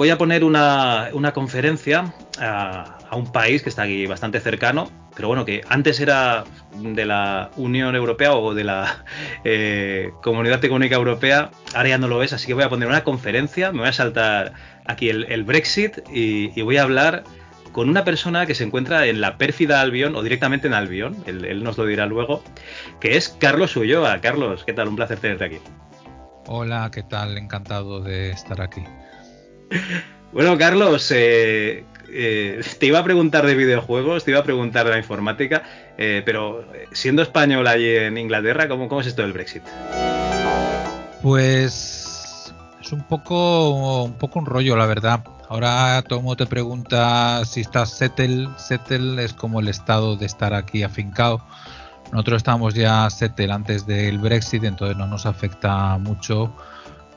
voy a poner una, conferencia a, un país que está aquí bastante cercano, pero bueno, que antes era de la Unión Europea o de la eh, Comunidad Económica Europea, ahora ya no lo es, así que voy a poner una conferencia, me voy a saltar aquí el, Brexit y, voy a hablar con una persona que se encuentra en la pérfida Albión o directamente en Albión, él, él nos lo dirá luego, que es Carlos Ulloa. Carlos, ¿qué tal? Un placer tenerte aquí. Hola, ¿qué tal? Encantado de estar aquí. Bueno, Carlos, eh, eh, te iba a preguntar de videojuegos, te iba a preguntar de la informática, eh, pero siendo español allí en Inglaterra, ¿cómo, ¿cómo, es esto del Brexit? Pues es un poco, un rollo, la verdad. Ahora todo mundo te pregunta si estás settle. Settle es como el estado de estar aquí afincado. Nosotros estábamos ya settle antes del Brexit, entonces no nos afecta mucho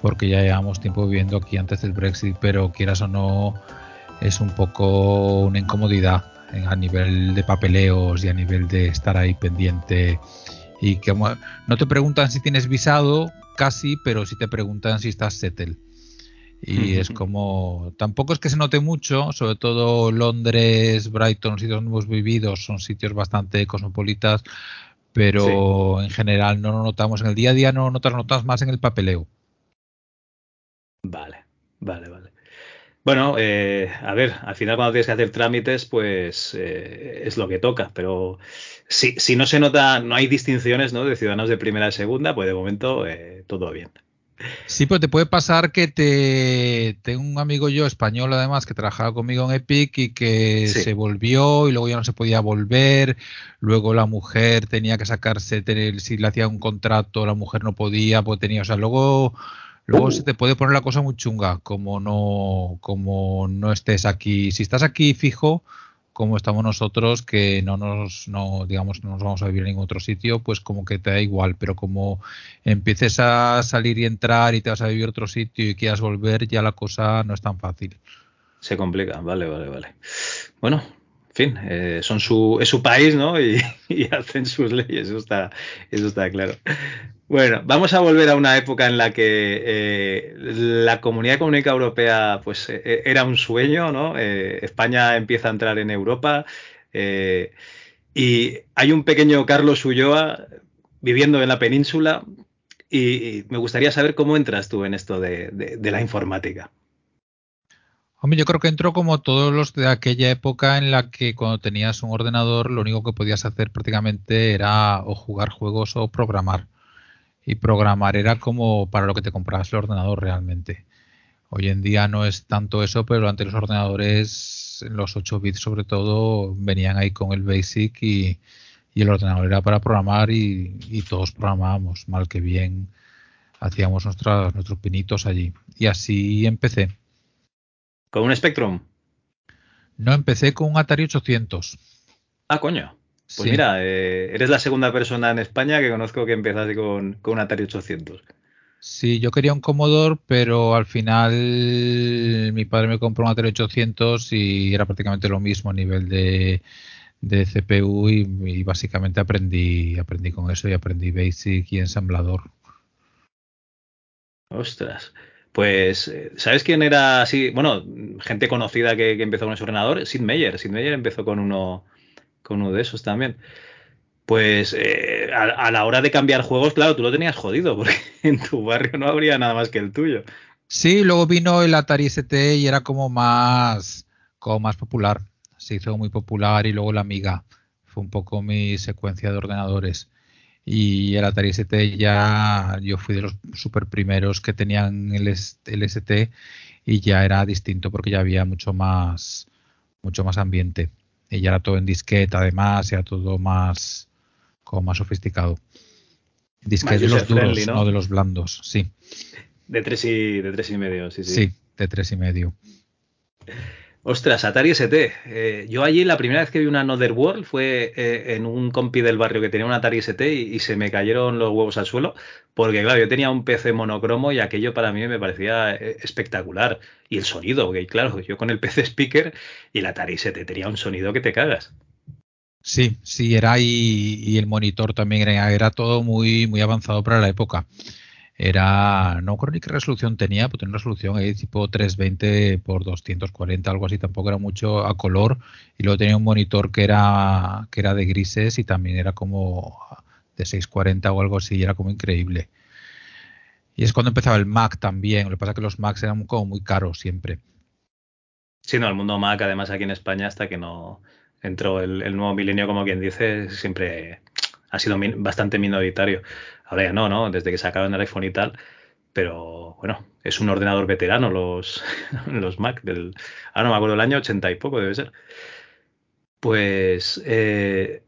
porque ya llevamos tiempo viviendo aquí antes del Brexit, pero quieras o no, es un poco una incomodidad a nivel de papeleos y a nivel de estar ahí pendiente. Y que no te preguntan si tienes visado, casi, pero sí te preguntan si estás settle. Y es como, tampoco es que se note mucho, sobre todo Londres, Brighton, sitios donde hemos vivido, son sitios bastante cosmopolitas, pero sí. en general no lo notamos en el día a día, no lo notas, notas más en el papeleo. Vale, vale, vale. Bueno, eh, a ver, al final cuando tienes que hacer trámites, pues eh, es lo que toca, pero si, si, no se nota, no hay distinciones ¿no? de ciudadanos de primera y segunda, pues de momento eh, todo bien. Sí, pues te puede pasar que te tengo un amigo yo español además que trabajaba conmigo en Epic y que sí. se volvió y luego ya no se podía volver, luego la mujer tenía que sacarse, tener, si le hacía un contrato la mujer no podía, pues tenía, o sea, luego luego uh. se te puede poner la cosa muy chunga, como no como no estés aquí, si estás aquí fijo, como estamos nosotros, que no nos, no, digamos, no nos vamos a vivir en ningún otro sitio, pues como que te da igual, pero como empieces a salir y entrar y te vas a vivir otro sitio y quieras volver, ya la cosa no es tan fácil. Se complica, vale, vale, vale. Bueno, en fin, eh, son su, es su país, ¿no? Y, y, hacen sus leyes, eso está, eso está claro. Bueno, vamos a volver a una época en la que eh, la Comunidad Económica Europea pues, eh, era un sueño, ¿no? Eh, España empieza a entrar en Europa eh, y hay un pequeño Carlos Ulloa viviendo en la península y, y, me gustaría saber cómo entras tú en esto de, de, de la informática. Hombre, yo creo que entró como todos los de aquella época en la que cuando tenías un ordenador lo único que podías hacer prácticamente era o jugar juegos o programar y programar era como para lo que te comprabas el ordenador realmente. Hoy en día no es tanto eso, pero antes los ordenadores, los 8 bits sobre todo, venían ahí con el BASIC y, y el ordenador era para programar y, y, todos programábamos, mal que bien, hacíamos nuestras, nuestros pinitos allí. Y así empecé. ¿Con un Spectrum? No, empecé con un Atari 800. Ah, coño. Pues sí. mira, eh, eres la segunda persona en España que conozco que empezase con, con un Atari 800. Sí, yo quería un Commodore, pero al final mi padre me compró un Atari 800 y era prácticamente lo mismo a nivel de, de CPU y, y, básicamente aprendí, aprendí con eso y aprendí Basic y ensamblador. Ostras. Pues, eh, ¿sabes quién era así? Bueno, gente conocida que, que empezó con ese ordenador, Sid Meier. Sid Meier empezó con uno, con uno de esos también. Pues eh, a, la hora de cambiar juegos, claro, tú lo tenías jodido, porque en tu barrio no habría nada más que el tuyo. Sí, luego vino el Atari ST y era como más, como más popular. Se hizo muy popular y luego la Amiga. Fue un poco mi secuencia de ordenadores. Y el Atari ST ya, yo fui de los super primeros que tenían el, el ST y ya era distinto porque ya había mucho más, mucho más ambiente ya era todo en disquete además, era todo más como más sofisticado. Disquete de los duros, friendly, ¿no? no de los blandos, sí. De tres y de tres y medio, sí, sí. Sí, de tres y medio. Ostras, Atari ST. Eh, yo allí la primera vez que vi una Another World fue eh, en un compi del barrio que tenía un Atari ST y, se me cayeron los huevos al suelo porque, claro, yo tenía un PC monocromo y aquello para mí me parecía eh, espectacular. Y el sonido, porque, claro, yo con el PC speaker y el Atari ST tenía un sonido que te cagas. Sí, sí, era y, y el monitor también era, era todo muy, muy avanzado para la época. Era, no creo ni qué resolución tenía, pero tenía una resolución ahí tipo 320 por 240, algo así, tampoco era mucho a color. Y luego tenía un monitor que era, que era de grises y también era como de 640 o algo así, y era como increíble. Y es cuando empezaba el Mac también, lo que pasa es que los Macs eran como muy caros siempre. Sí, no, el mundo Mac, además aquí en España, hasta que no entró el, el nuevo milenio, como quien dice, siempre ha sido bastante minoritario. Ahora ya no, ¿no? Desde que sacaron el iPhone y tal. Pero bueno, es un ordenador veterano los, los Mac del. Ah, no me acuerdo el año 80 y poco, debe ser. Pues eh,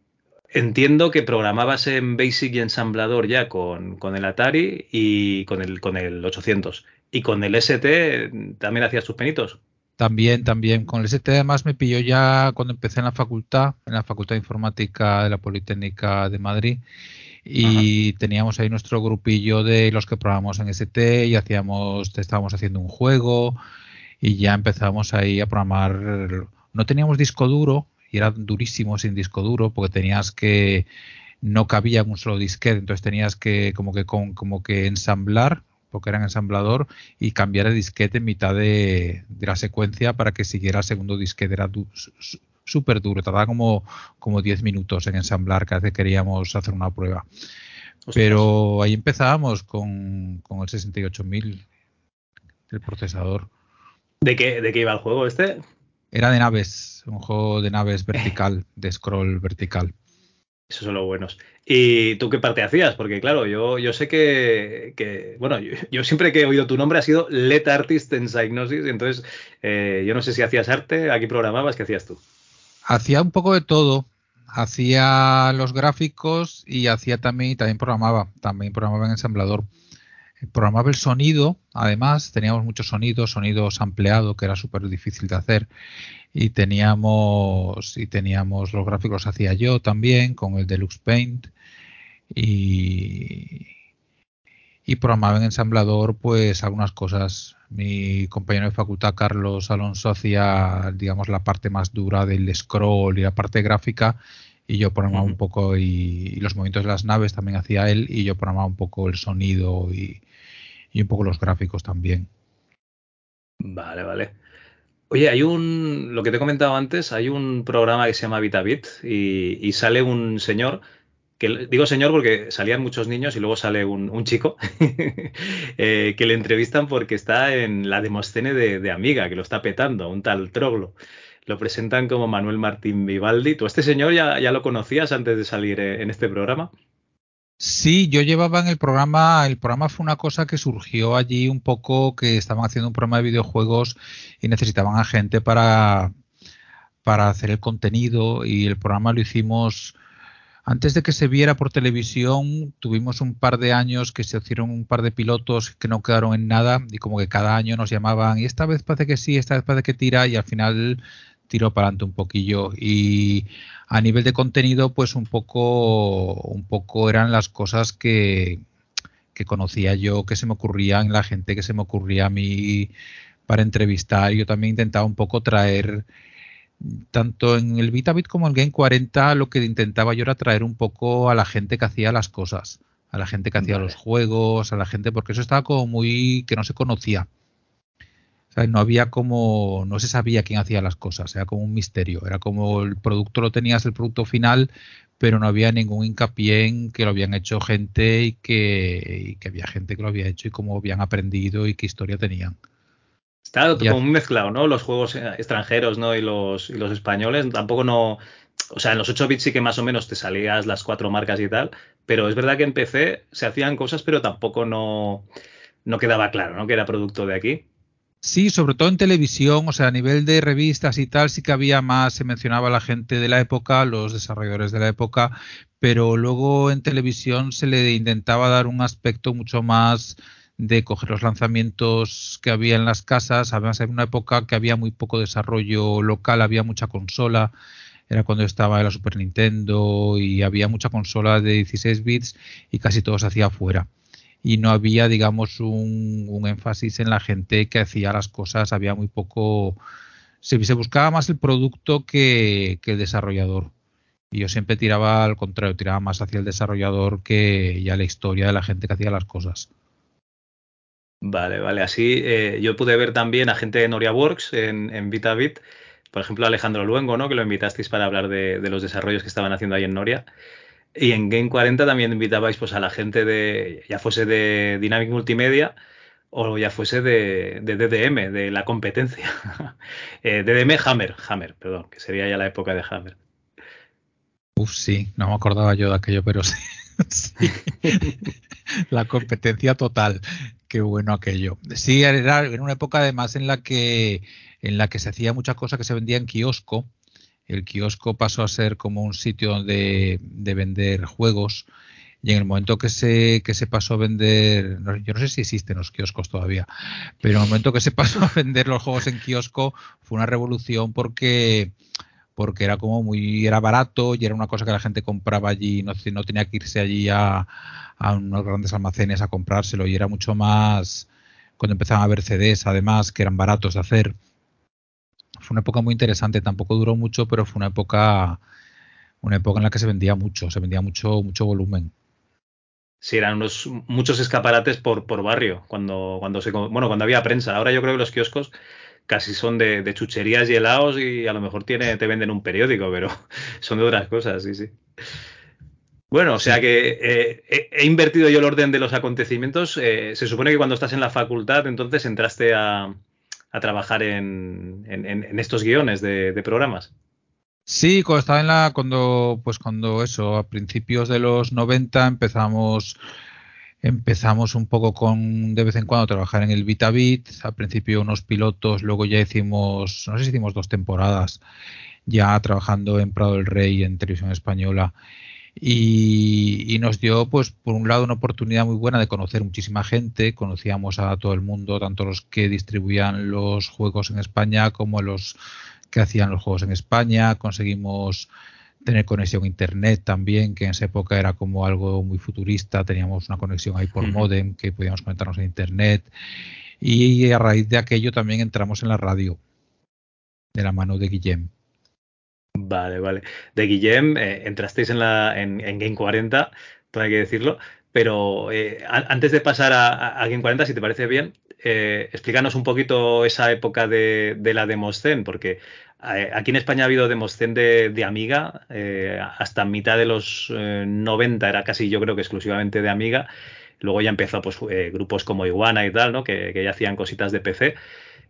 entiendo que programabas en Basic y ensamblador ya con, con, el Atari y con el, con el 800. Y con el ST también hacías tus penitos. También, también. Con el ST además me pilló ya cuando empecé en la facultad, en la Facultad de Informática de la Politécnica de Madrid. Y teníamos ahí nuestro grupillo de los que probamos en ST y hacíamos, estábamos haciendo un juego y ya empezamos ahí a programar. No teníamos disco duro y era durísimo sin disco duro porque tenías que no cabía en un solo disquete, entonces tenías que como que como que ensamblar porque era en ensamblador, y cambiar el disquete en mitad de, la secuencia para que siguiera el segundo disquete. Era súper duro, tardaba como, como 10 minutos en ensamblar cada vez que queríamos hacer una prueba. Pero ahí empezábamos con, con el 68000, el procesador. ¿De qué, ¿De qué iba el juego este? Era de naves, un juego de naves vertical, de scroll vertical. Esos son los buenos. ¿Y tú qué parte hacías? Porque claro, yo, yo sé que, bueno, yo, siempre que he oído tu nombre ha sido Let Artist en Psygnosis, entonces eh, yo no sé si hacías arte, aquí programabas, ¿qué hacías tú? Hacía un poco de todo. Hacía los gráficos y hacía también, también programaba, también programaba en ensamblador. Programaba el sonido, además, teníamos muchos sonidos, sonidos ampliados, que era súper difícil de hacer y teníamos y teníamos los gráficos hacía yo también con el Deluxe Paint y y programaba en ensamblador pues algunas cosas. Mi compañero de facultad Carlos Alonso hacía digamos la parte más dura del scroll y la parte gráfica y yo programaba un poco y, los movimientos de las naves también hacía él y yo programaba un poco el sonido y, y un poco los gráficos también. Vale vale Oye, hay un, lo que te he comentado antes, hay un programa que se llama VitaBit y, sale un señor, que digo señor porque salían muchos niños y luego sale un, chico eh, que le entrevistan porque está en la demoscene de, Amiga, que lo está petando, un tal Troglo. Lo presentan como Manuel Martín Vivaldi. ¿Tú a este señor ya, ya lo conocías antes de salir eh, en este programa? Sí, yo llevaba en el programa, el programa fue una cosa que surgió allí un poco, que estaban haciendo un programa de videojuegos y necesitaban a gente para, para hacer el contenido y el programa lo hicimos antes de que se viera por televisión, tuvimos un par de años que se hicieron un par de pilotos que no quedaron en nada y como que cada año nos llamaban y esta vez parece que sí, esta vez parece que tira y al final tiró para adelante un poquillo. Y a nivel de contenido pues un poco un poco eran las cosas que, que conocía yo que se me ocurrían la gente que se me ocurría a mí para entrevistar. Yo también intentaba un poco traer tanto en el Vitabit como en el Game 40 lo que intentaba yo era traer un poco a la gente que hacía las cosas a la gente que hacía los juegos a la gente porque eso estaba como muy que no se conocía no había como, no se sabía quién hacía las cosas, era como un misterio, era como el producto lo tenías, el producto final, pero no había ningún hincapié en que lo habían hecho gente y que, había gente que lo había hecho y cómo habían aprendido y qué historia tenían. Está como un mezclado, ¿no? Los juegos eh, extranjeros, ¿no? Y los, y los españoles, tampoco no. O sea, en los 8 bits sí que más o menos te salías las cuatro marcas y tal, pero es verdad que en PC se hacían cosas, pero tampoco no, no quedaba claro, ¿no? Que era producto de aquí. Sí, sobre todo en televisión, o sea, a nivel de revistas y tal, sí que había más, se mencionaba la gente de la época, los desarrolladores de la época, pero luego en televisión se le intentaba dar un aspecto mucho más de coger los lanzamientos que había en las casas. Además, en una época que había muy poco desarrollo local, había mucha consola. Era cuando estaba la Super Nintendo y había mucha consola de 16 bits y casi todo se hacía afuera y no había, digamos, un, énfasis en la gente que hacía las cosas, había muy poco, se, buscaba más el producto que, el desarrollador. Y yo siempre tiraba al contrario, tiraba más hacia el desarrollador que ya la historia de la gente que hacía las cosas. Vale, vale. Así eh, yo pude ver también a gente de Noria Works en, en VitaBit, por ejemplo Alejandro Luengo, ¿no? Que lo invitasteis para hablar de, de, los desarrollos que estaban haciendo ahí en Noria. Y en Game 40 también invitabais pues a la gente de, ya fuese de Dynamic Multimedia o ya fuese de, DDM, de la competencia. eh, DDM Hammer, Hammer, perdón, que sería ya la época de Hammer. Uf, sí, no me acordaba yo de aquello, pero sí. la competencia total. Qué bueno aquello. Sí, era, era una época además en la que en la que se hacía muchas cosas que se vendía en kiosco el kiosco pasó a ser como un sitio donde de vender juegos y en el momento que se, que se pasó a vender, yo no sé si existen los kioscos todavía, pero en el momento que se pasó a vender los juegos en kiosco fue una revolución porque porque era como muy era barato y era una cosa que la gente compraba allí no, no tenía que irse allí a, a unos grandes almacenes a comprárselo y era mucho más cuando empezaban a haber CDs además que eran baratos de hacer fue una época muy interesante, tampoco duró mucho, pero fue una época una época en la que se vendía mucho, se vendía mucho mucho volumen. Sí, eran unos muchos escaparates por, por barrio cuando cuando se bueno, cuando había prensa. Ahora yo creo que los kioscos casi son de, de chucherías y helados y a lo mejor tiene, te venden un periódico, pero son de otras cosas, sí, sí. Bueno, o sea que eh, he, he, invertido yo el orden de los acontecimientos. Eh, se supone que cuando estás en la facultad, entonces entraste a, a trabajar en, en, estos guiones de, programas. Sí, cuando estaba en la, cuando, pues cuando eso, a principios de los 90 empezamos, empezamos un poco con, de vez en cuando, trabajar en el VitaBit, al principio unos pilotos, luego ya hicimos, no sé si hicimos dos temporadas, ya trabajando en Prado del Rey en televisión española y, y, nos dio, pues, por un lado, una oportunidad muy buena de conocer muchísima gente. Conocíamos a todo el mundo, tanto los que distribuían los juegos en España como los que hacían los juegos en España. Conseguimos tener conexión a internet también, que en esa época era como algo muy futurista. Teníamos una conexión ahí por modem que podíamos conectarnos a internet. Y a raíz de aquello también entramos en la radio, de la mano de Guillem. Vale, vale. De Guillem, eh, entrasteis en, la, en, en, Game 40, todo hay que decirlo, pero eh, antes de pasar a, a, Game 40, si te parece bien, eh, explícanos un poquito esa época de, de la Demoscene, porque eh, aquí en España ha habido Demoscene de, de Amiga, eh, hasta mitad de los 90 era casi yo creo que exclusivamente de Amiga, luego ya empezó pues grupos como Iguana y tal, ¿no? que, que ya hacían cositas de PC.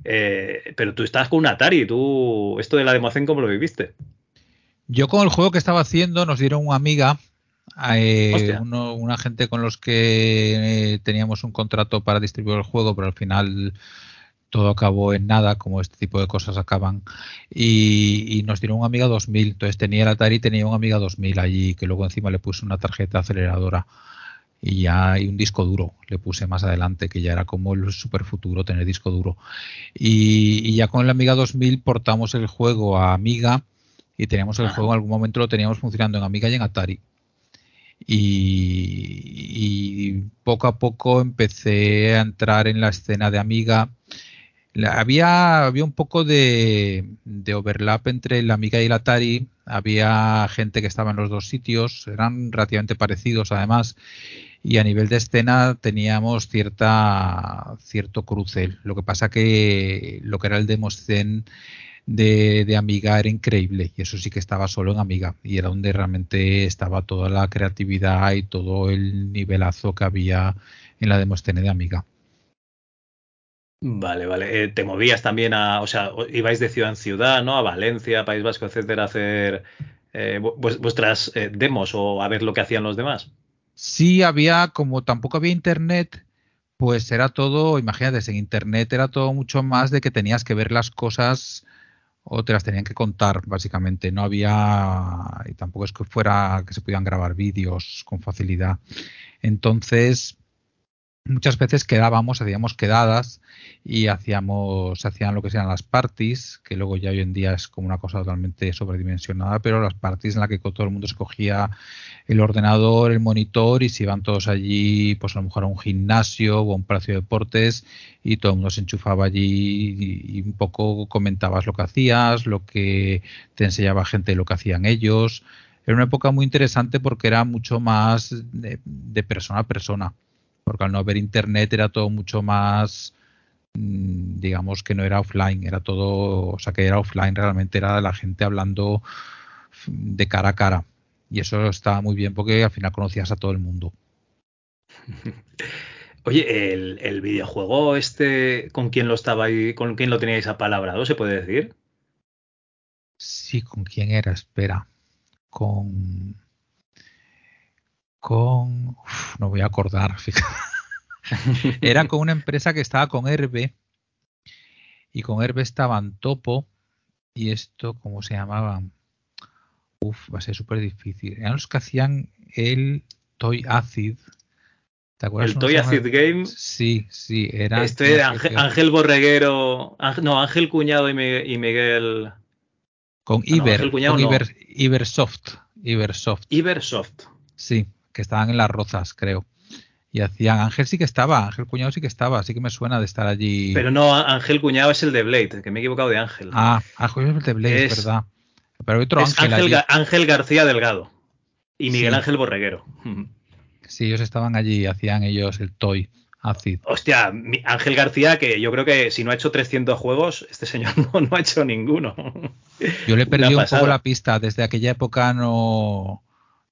Eh, pero tú estabas con un Atari, tú, esto de la Democen, ¿cómo lo viviste? Yo con el juego que estaba haciendo nos dieron una amiga, eh, uno, una gente con los que eh, teníamos un contrato para distribuir el juego, pero al final todo acabó en nada, como este tipo de cosas acaban, y, y, nos dieron un Amiga 2000, entonces tenía el Atari, tenía un Amiga 2000 allí, que luego encima le puse una tarjeta aceleradora y ya hay un disco duro, le puse más adelante, que ya era como el super futuro tener disco duro. Y, y ya con el Amiga 2000 portamos el juego a Amiga y teníamos el juego en algún momento lo teníamos funcionando en Amiga y en Atari. Y, y, poco a poco empecé a entrar en la escena de Amiga. Había, había un poco de, de overlap entre la Amiga y el Atari. Había gente que estaba en los dos sitios, eran relativamente parecidos además y a nivel de escena teníamos cierta cierto cruce. Lo que pasa que lo que era el Demoscene de, de, Amiga era increíble y eso sí que estaba solo en Amiga y era donde realmente estaba toda la creatividad y todo el nivelazo que había en la Demoscene de Amiga. Vale, vale. Eh, te movías también a, o sea, ibais de ciudad en ciudad, ¿no? A Valencia, País Vasco, etcétera, a hacer eh, vuestras eh, demos o a ver lo que hacían los demás. Sí, había, como tampoco había internet, pues era todo, imagínate, en internet era todo mucho más de que tenías que ver las cosas o te las tenían que contar, básicamente. No había, y tampoco es que fuera que se pudieran grabar vídeos con facilidad. Entonces, muchas veces quedábamos, hacíamos quedadas y hacíamos, hacían lo que sean las parties, que luego ya hoy en día es como una cosa totalmente sobredimensionada, pero las parties en las que todo el mundo escogía el ordenador, el monitor y se iban todos allí, pues a lo mejor a un gimnasio o a un palacio de deportes y todo el mundo se enchufaba allí y, y un poco comentabas lo que hacías, lo que te enseñaba gente lo que hacían ellos. Era una época muy interesante porque era mucho más de, de persona a persona porque al no haber internet era todo mucho más mm, digamos que no era offline, era todo, o sea que era offline, realmente era la gente hablando de cara a cara. Y eso estaba muy bien porque al final conocías a todo el mundo. Oye, el, videojuego este, ¿con quién lo estaba ahí, con quién lo teníais apalabrado, se puede decir? Sí, ¿con quién era? Espera. Con. Con. no voy a acordar. era con una empresa que estaba con Herbe. Y con Herbe estaban Topo. Y esto, ¿cómo se llamaban? Uf, va a ser súper difícil. Eran los que hacían el Toy Acid. ¿Te acuerdas? El Toy Acid Game. Sí, sí, era. Este Ángel, Borreguero. no, Ángel Cuñado y, Miguel. Con Iber, con Iber, Ibersoft. Ibersoft. Ibersoft. Sí, que estaban en las rozas, creo. Y hacían. Ángel sí que estaba, Ángel Cuñado sí que estaba, así que me suena de estar allí. Pero no, Ángel Cuñado es el de Blade, que me he equivocado de Ángel. Ah, Ángel es el de Blade, es, verdad. Pero hay otro Ángel. Ángel, García Delgado. Y Miguel Ángel Borreguero. Sí, ellos estaban allí, hacían ellos el toy. Acid. Hostia, Ángel García, que yo creo que si no ha hecho 300 juegos, este señor no, ha hecho ninguno. Yo le perdí un poco la pista. Desde aquella época no,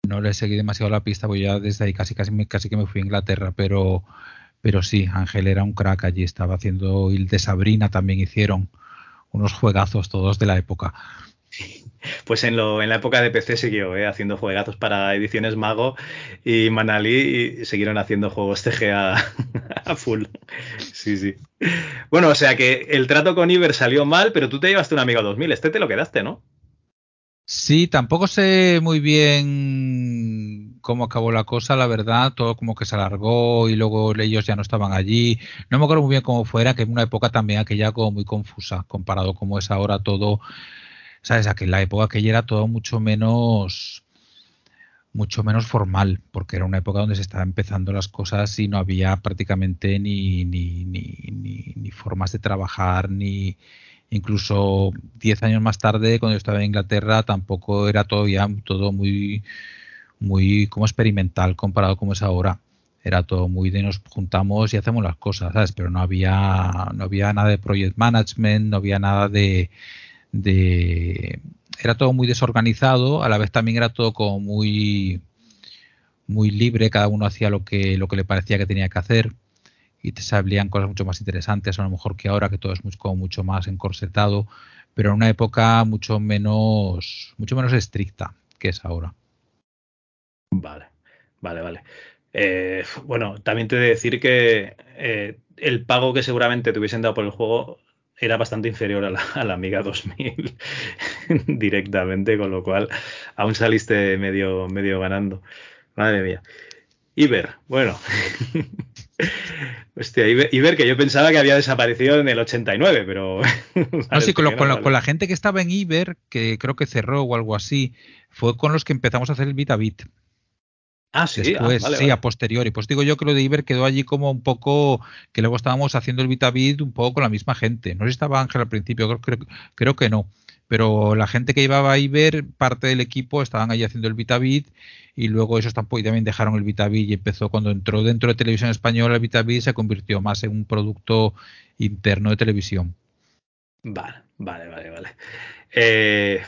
no le seguí demasiado la pista, porque ya desde ahí casi, casi, casi que me fui a Inglaterra. Pero, pero sí, Ángel era un crack allí. Estaba haciendo. El de Sabrina también hicieron unos juegazos todos de la época. Pues en, lo, en la época de PC siguió ¿eh? haciendo juegazos para ediciones Mago y Manali y siguieron haciendo juegos CGA a full. Sí, sí. Bueno, o sea que el trato con Iber salió mal, pero tú te llevaste un Amiga 2000. Este te lo quedaste, ¿no? Sí, tampoco sé muy bien cómo acabó la cosa, la verdad, todo como que se alargó y luego ellos ya no estaban allí. No me acuerdo muy bien cómo fuera, que en una época también aquella como muy confusa, comparado como es ahora todo ¿sabes? en la época aquella era todo mucho menos mucho menos formal, porque era una época donde se estaban empezando las cosas y no había prácticamente ni, ni, ni, ni, formas de trabajar, ni incluso diez años más tarde, cuando yo estaba en Inglaterra, tampoco era todavía todo muy, muy como experimental comparado como es ahora. Era todo muy de nos juntamos y hacemos las cosas, ¿sabes? Pero no había, no había nada de project management, no había nada de, de era todo muy desorganizado, a la vez también era todo como muy muy libre, cada uno hacía lo que lo que le parecía que tenía que hacer y te salían cosas mucho más interesantes, a lo mejor que ahora que todo es mucho, como mucho más encorsetado, pero en una época mucho menos mucho menos estricta que es ahora. Vale, vale, vale. Eh, bueno, también te he de decir que eh, el pago que seguramente te hubiesen dado por el juego era bastante inferior a la, Amiga 2000 directamente, con lo cual aún saliste medio, medio ganando. Madre mía. Iber, bueno. Hostia, Iber, que yo pensaba que había desaparecido en el 89, pero... no, sí, con, con, la gente que estaba en Iber, que creo que cerró o algo así, fue con los que empezamos a hacer el Bit Ah, sí, ah, Después, sí, a posteriori. Pues digo yo que lo de Iber quedó allí como un poco, que luego estábamos haciendo el Vitavit un poco con la misma gente. No sé si estaba Ángel al principio, creo, creo, que no. Pero la gente que llevaba a Iber, parte del equipo, estaban allí haciendo el Vitavit y luego ellos tampoco y también dejaron el Vitavit y empezó cuando entró dentro de televisión española el Vitavit se convirtió más en un producto interno de televisión. Vale, vale, vale, vale. Eh,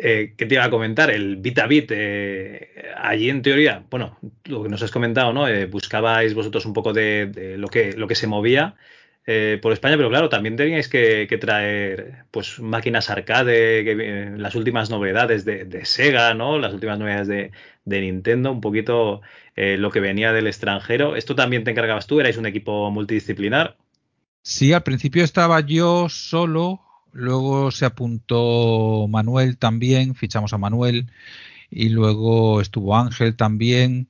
eh, ¿Qué te iba a comentar? El bit a bit, eh, allí en teoría, bueno, lo que nos has comentado, ¿no? Eh, buscabais vosotros un poco de, lo, que, lo que se movía por España, pero claro, también teníais que, traer pues máquinas arcade, las últimas novedades de, Sega, ¿no? Las últimas novedades de, de Nintendo, un poquito lo que venía del extranjero. ¿Esto también te encargabas tú? ¿Erais un equipo multidisciplinar? Sí, al principio estaba yo solo Luego se apuntó Manuel también, fichamos a Manuel. Y luego estuvo Ángel también,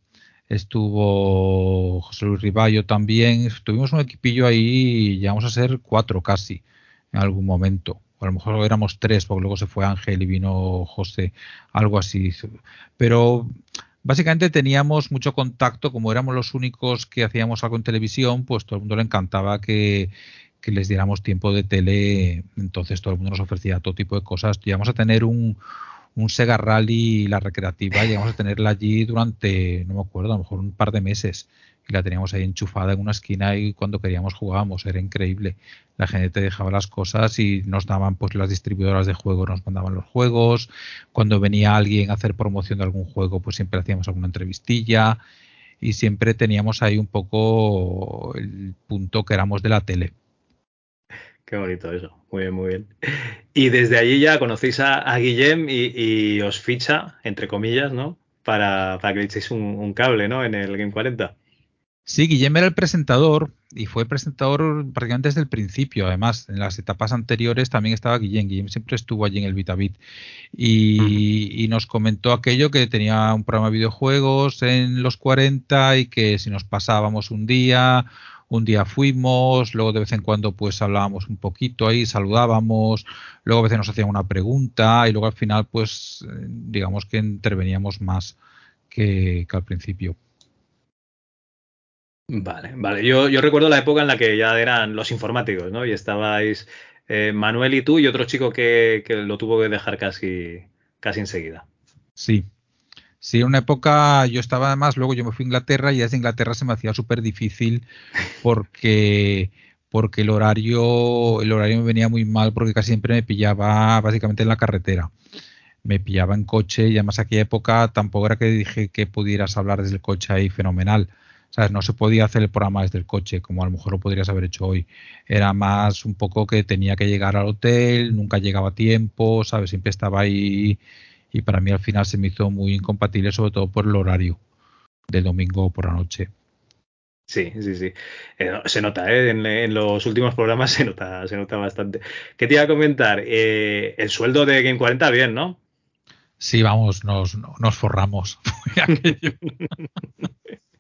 estuvo José Luis Riballo también. Tuvimos un equipillo ahí, llegamos a ser cuatro casi en algún momento. O a lo mejor éramos tres, porque luego se fue Ángel y vino José, algo así. Pero básicamente teníamos mucho contacto, como éramos los únicos que hacíamos algo en televisión, pues todo el mundo le encantaba que, que les diéramos tiempo de tele, entonces todo el mundo nos ofrecía todo tipo de cosas. Llegamos a tener un, un Sega Rally, la recreativa, llegamos a tenerla allí durante, no me acuerdo, a lo mejor un par de meses. Y la teníamos ahí enchufada en una esquina y cuando queríamos jugábamos, era increíble. La gente te dejaba las cosas y nos daban, pues las distribuidoras de juegos nos mandaban los juegos. Cuando venía alguien a hacer promoción de algún juego, pues siempre hacíamos alguna entrevistilla y siempre teníamos ahí un poco el punto que éramos de la tele. Qué bonito eso. Muy bien, muy bien. Y desde allí ya conocéis a, Guillem y, os ficha, entre comillas, ¿no? Para, para que le echéis un, cable, ¿no? En el Game 40. Sí, Guillem era el presentador y fue presentador prácticamente desde el principio. Además, en las etapas anteriores también estaba Guillem. Guillem siempre estuvo allí en el VitaBit y, y, nos comentó aquello que tenía un programa de videojuegos en los 40 y que si nos pasábamos un día un día fuimos, luego de vez en cuando pues hablábamos un poquito ahí, saludábamos, luego a veces nos hacían una pregunta y luego al final pues eh, digamos que interveníamos más que, al principio. Vale, vale. Yo, yo, recuerdo la época en la que ya eran los informáticos, ¿no? Y estabais eh, Manuel y tú y otro chico que, lo tuvo que dejar casi, casi enseguida. Sí, Sí, en una época yo estaba además, luego yo me fui a Inglaterra y desde Inglaterra se me hacía súper difícil porque, porque el horario, el horario me venía muy mal porque casi siempre me pillaba básicamente en la carretera. Me pillaba en coche y además aquella época tampoco era que dije que pudieras hablar desde el coche ahí fenomenal. ¿Sabes? No se podía hacer el programa desde el coche, como a lo mejor lo podrías haber hecho hoy. Era más un poco que tenía que llegar al hotel, nunca llegaba a tiempo, ¿sabes? Siempre estaba ahí y para mí al final se me hizo muy incompatible, sobre todo por el horario de domingo por la noche. Sí, sí, sí. Eh, se nota, ¿eh? En, los últimos programas se nota, se nota bastante. ¿Qué te iba a comentar? Eh, el sueldo de Game 40, bien, ¿no? Sí, vamos, nos, nos forramos.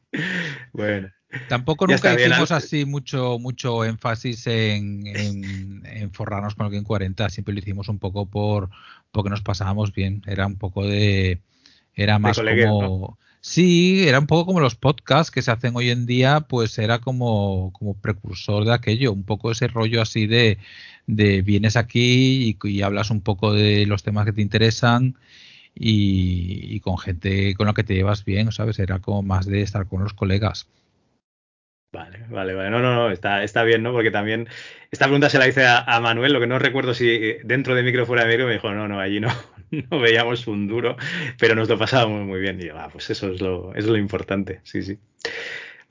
bueno. Tampoco nunca hicimos así mucho, mucho énfasis en, en, forrarnos con el Game 40. Siempre lo hicimos un poco por porque nos pasábamos bien. Era un poco de. Era más como. Sí, era un poco como los podcasts que se hacen hoy en día, pues era como, como precursor de aquello, un poco ese rollo así de, de vienes aquí y, hablas un poco de los temas que te interesan y, con gente con la que te llevas bien, ¿sabes? Era como más de estar con los colegas. Vale, vale, vale. No, no, no, está, está bien, ¿no? Porque también esta pregunta se la hice a, Manuel, lo que no recuerdo si dentro de micro o fuera de micro, me dijo, no, no, allí no, no veíamos un duro, pero nos lo pasábamos muy bien. Y yo, ah, pues eso es lo, es lo importante, sí, sí.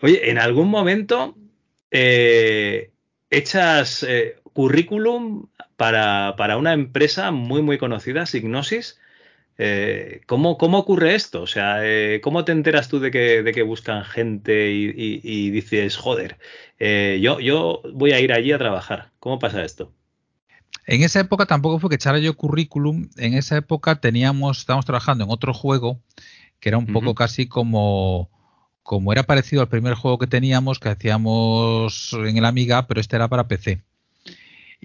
Oye, en algún momento eh, echas eh, currículum para, para, una empresa muy, muy conocida, Signosis, eh, ¿cómo, ¿cómo, ocurre esto? O sea, eh, ¿cómo te enteras tú de que, de que buscan gente y, dices, joder, eh, yo, yo voy a ir allí a trabajar? ¿Cómo pasa esto? En esa época tampoco fue que echara yo currículum. En esa época teníamos, estábamos trabajando en otro juego que era un poco casi como, como era parecido al primer juego que teníamos, que hacíamos en el Amiga, pero este era para PC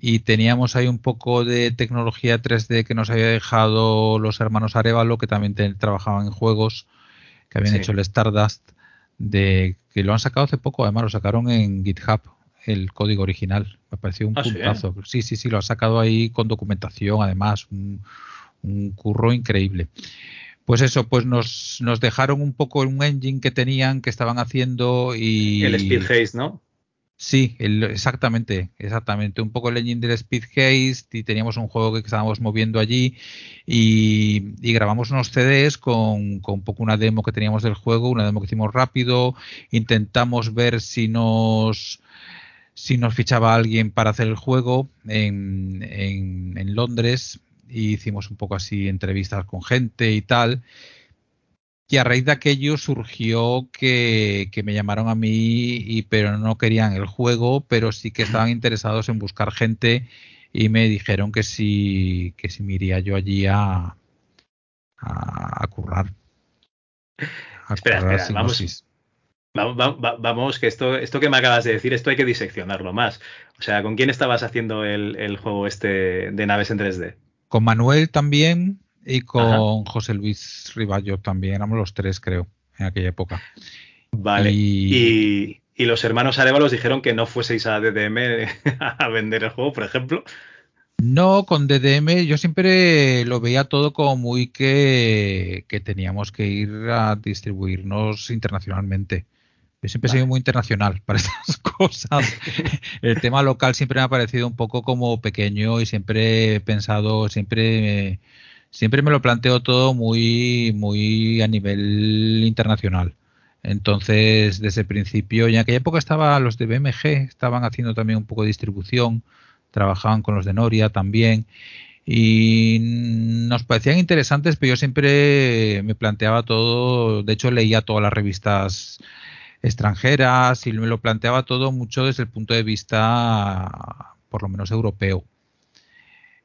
y teníamos ahí un poco de tecnología 3D que nos había dejado los hermanos Arevalo, que también trabajaban en juegos, que habían hecho el Stardust, de que lo han sacado hace poco, además lo sacaron en GitHub, el código original. Me pareció un ah, puntazo. ¿sí? sí, sí, lo ha sacado ahí con documentación, además, un, curro increíble. Pues eso, pues nos, nos dejaron un poco un engine que tenían, que estaban haciendo y... El Speed Haze, ¿no? Sí, exactamente, exactamente. Un poco el engine del Speed Haste y teníamos un juego que estábamos moviendo allí y, grabamos unos CDs con, con, un poco una demo que teníamos del juego, una demo que hicimos rápido. Intentamos ver si nos si nos fichaba alguien para hacer el juego en, en, en Londres y hicimos un poco así entrevistas con gente y tal. Y a raíz de aquello surgió que, me llamaron a mí, y, pero no querían el juego, pero sí que estaban interesados en buscar gente y me dijeron que si, que si me iría yo allí a, a, currar. espera, espera, vamos, vamos, que esto, esto que me acabas de decir, esto hay que diseccionarlo más. O sea, ¿con quién estabas haciendo el, el juego este de naves en 3D? Con Manuel también, y con José Luis Riballo también, éramos los tres, creo, en aquella época. Vale. Y, los hermanos Arevalos dijeron que no fueseis a DDM a vender el juego, por ejemplo. No, con DDM yo siempre lo veía todo como muy que, que teníamos que ir a distribuirnos internacionalmente. Yo siempre he sido muy internacional para estas cosas. El tema local siempre me ha parecido un poco como pequeño y siempre he pensado, siempre, siempre me lo planteo todo muy, muy a nivel internacional. Entonces, desde el principio, y en aquella época estaba los de BMG, estaban haciendo también un poco de distribución, trabajaban con los de Noria también, y nos parecían interesantes, pero yo siempre me planteaba todo, de hecho leía todas las revistas extranjeras y me lo planteaba todo mucho desde el punto de vista, por lo menos europeo.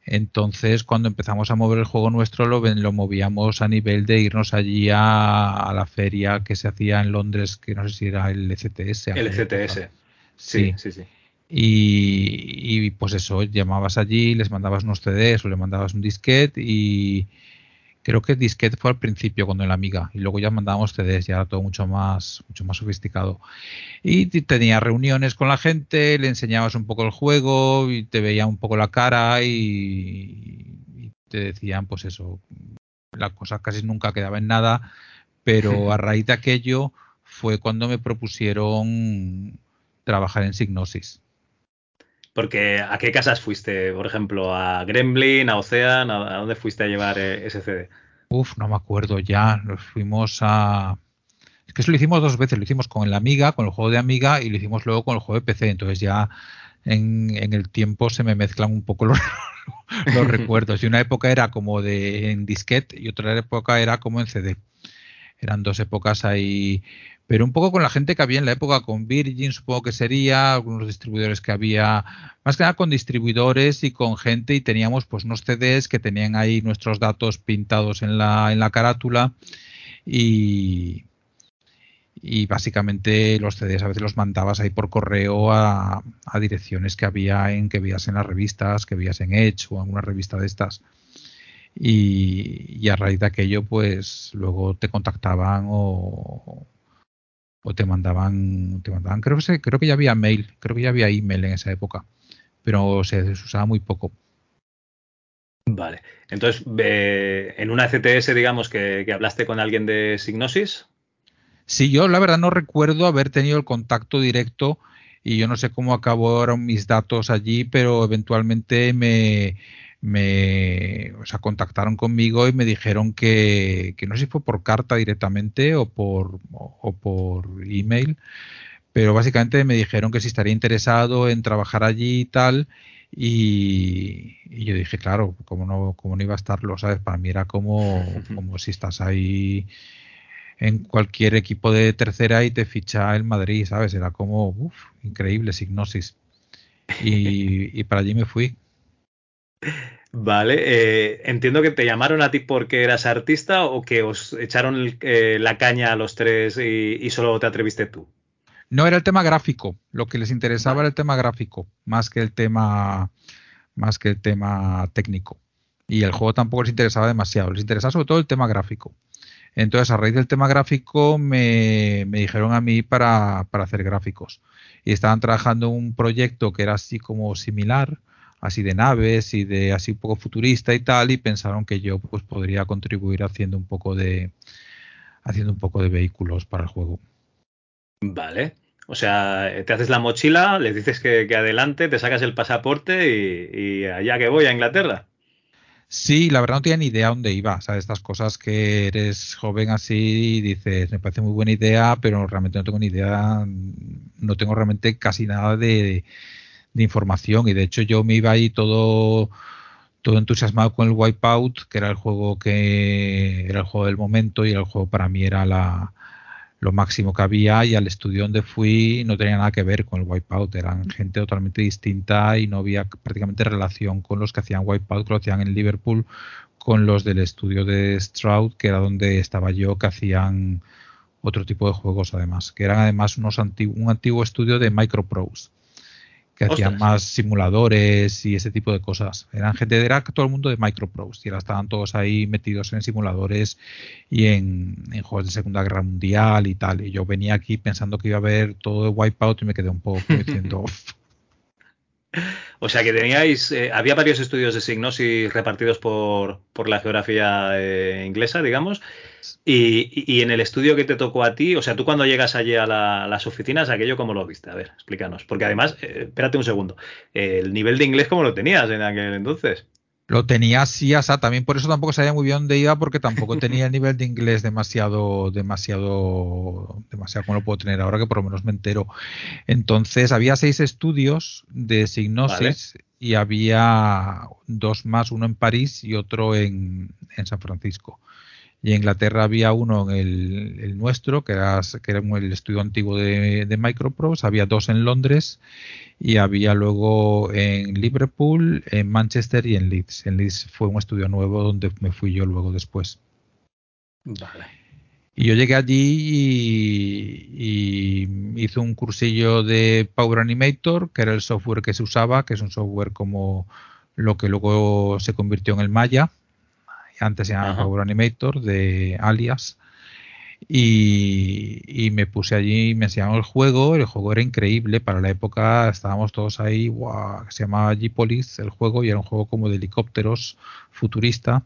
Entonces, cuando empezamos a mover el juego nuestro, lo, lo movíamos a nivel de irnos allí a, la feria que se hacía en Londres, que no sé si era el ECTS. El ECTS. Sí, sí, sí. Y, y, pues eso, llamabas allí, les mandabas unos CDs o le mandabas un disquete y, Creo que disquete fue al principio cuando en la Amiga y luego ya mandábamos CDs, ya era todo mucho más, mucho más sofisticado. Y tenía reuniones con la gente, le enseñabas un poco el juego y te veía un poco la cara y, te decían, pues eso, la cosa casi nunca quedaba en nada, pero a raíz de aquello fue cuando me propusieron trabajar en Signosis. Porque ¿a qué casas fuiste? Por ejemplo, ¿a Gremlin, a Ocean? ¿A, dónde fuiste a llevar eh, ese CD? Uf, no me acuerdo ya. Nos fuimos a... Es que eso lo hicimos dos veces. Lo hicimos con el Amiga, con el juego de Amiga, y lo hicimos luego con el juego de PC. Entonces ya en, en el tiempo se me mezclan un poco los, los recuerdos. Y una época era como de en disquete y otra época era como en CD. Eran dos épocas ahí pero un poco con la gente que había en la época, con Virgin supongo que sería, algunos distribuidores que había, más que nada con distribuidores y con gente y teníamos pues unos CDs que tenían ahí nuestros datos pintados en la, en la carátula y, y básicamente los CDs a veces los mandabas ahí por correo a, a, direcciones que había en que veías en las revistas, que veías en Edge o en alguna revista de estas. Y, y, a raíz de aquello, pues luego te contactaban o, o te mandaban, te mandaban, creo que creo que ya había mail, creo que ya había email en esa época, pero se, usaba muy poco. Vale, entonces en una CTS digamos que, hablaste con alguien de Signosis. Sí, yo la verdad no recuerdo haber tenido el contacto directo y yo no sé cómo acabaron mis datos allí, pero eventualmente me, me o sea, contactaron conmigo y me dijeron que, que no sé si fue por carta directamente o por, o, por email, pero básicamente me dijeron que si estaría interesado en trabajar allí y tal. Y, yo dije, claro, como no, como no iba a estarlo, ¿sabes? Para mí era como, como si estás ahí en cualquier equipo de tercera y te ficha el Madrid, ¿sabes? Era como, uff, increíble, signosis. Y, y para allí me fui. Vale, eh, entiendo que te llamaron a ti porque eras artista o que os echaron eh, la caña a los tres y, solo te atreviste tú. No era el tema gráfico, lo que les interesaba era el tema gráfico, más que el tema, más que el tema técnico. Y el juego tampoco les interesaba demasiado, les interesaba sobre todo el tema gráfico. Entonces, a raíz del tema gráfico, me, me dijeron a mí para, para hacer gráficos. Y estaban trabajando un proyecto que era así como similar, así de naves y de así un poco futurista y tal y pensaron que yo pues podría contribuir haciendo un poco de haciendo un poco de vehículos para el juego. Vale. O sea, te haces la mochila, les dices que, adelante, te sacas el pasaporte y, allá que voy a Inglaterra. Sí, la verdad no tenía ni idea dónde iba. O sea, estas cosas que eres joven así y dices, me parece muy buena idea, pero realmente no tengo ni idea, no tengo realmente casi nada de, de información. Y de hecho yo me iba ahí todo todo entusiasmado con el Wipeout, que era el juego que era el juego del momento y el juego para mí era la, lo máximo que había. Y al estudio donde fui no tenía nada que ver con el Wipeout, eran gente totalmente distinta y no había prácticamente relación con los que hacían Wipeout, que lo hacían en Liverpool, con los del estudio de Stroud, que era donde estaba yo, que hacían otro tipo de juegos además, que eran además unos un antiguo estudio de Microprose que hacían más simuladores y ese tipo de cosas. Eran gente, era todo el mundo de Microprose y ahora estaban todos ahí metidos en simuladores y en, juegos de Segunda Guerra Mundial y tal. Y yo venía aquí pensando que iba a ver todo de Wipeout y me quedé un poco diciendo. O sea que teníais, eh, había varios estudios de Signosis repartidos por, por la geografía eh, inglesa, digamos. Y, y, en el estudio que te tocó a ti, o sea, tú cuando llegas allí a las oficinas, aquello cómo lo viste? A ver, explícanos. Porque además, eh, espérate un segundo, el nivel de inglés, ¿cómo lo tenías en aquel entonces? Lo tenía así, sea, también por eso tampoco sabía muy bien dónde iba, porque tampoco tenía el nivel de inglés demasiado, demasiado, demasiado como lo puedo tener ahora, que por lo menos me entero. Entonces, había seis estudios de signosis y había dos más, uno en París y otro en, en San Francisco. Y en Inglaterra había uno en el, nuestro, que era, que era el estudio antiguo de, de Microprose, había dos en Londres y había luego en Liverpool, en Manchester y en Leeds. En Leeds fue un estudio nuevo donde me fui yo luego después. Vale. Y yo llegué allí y, y, hice un cursillo de Power Animator, que era el software que se usaba, que es un software como lo que luego se convirtió en el Maya antes se llamaba Power Animator de Alias. Y, me puse allí y me enseñaron el juego. El juego era increíble. Para la época estábamos todos ahí. se llamaba G-Police el juego y era un juego como de helicópteros futurista.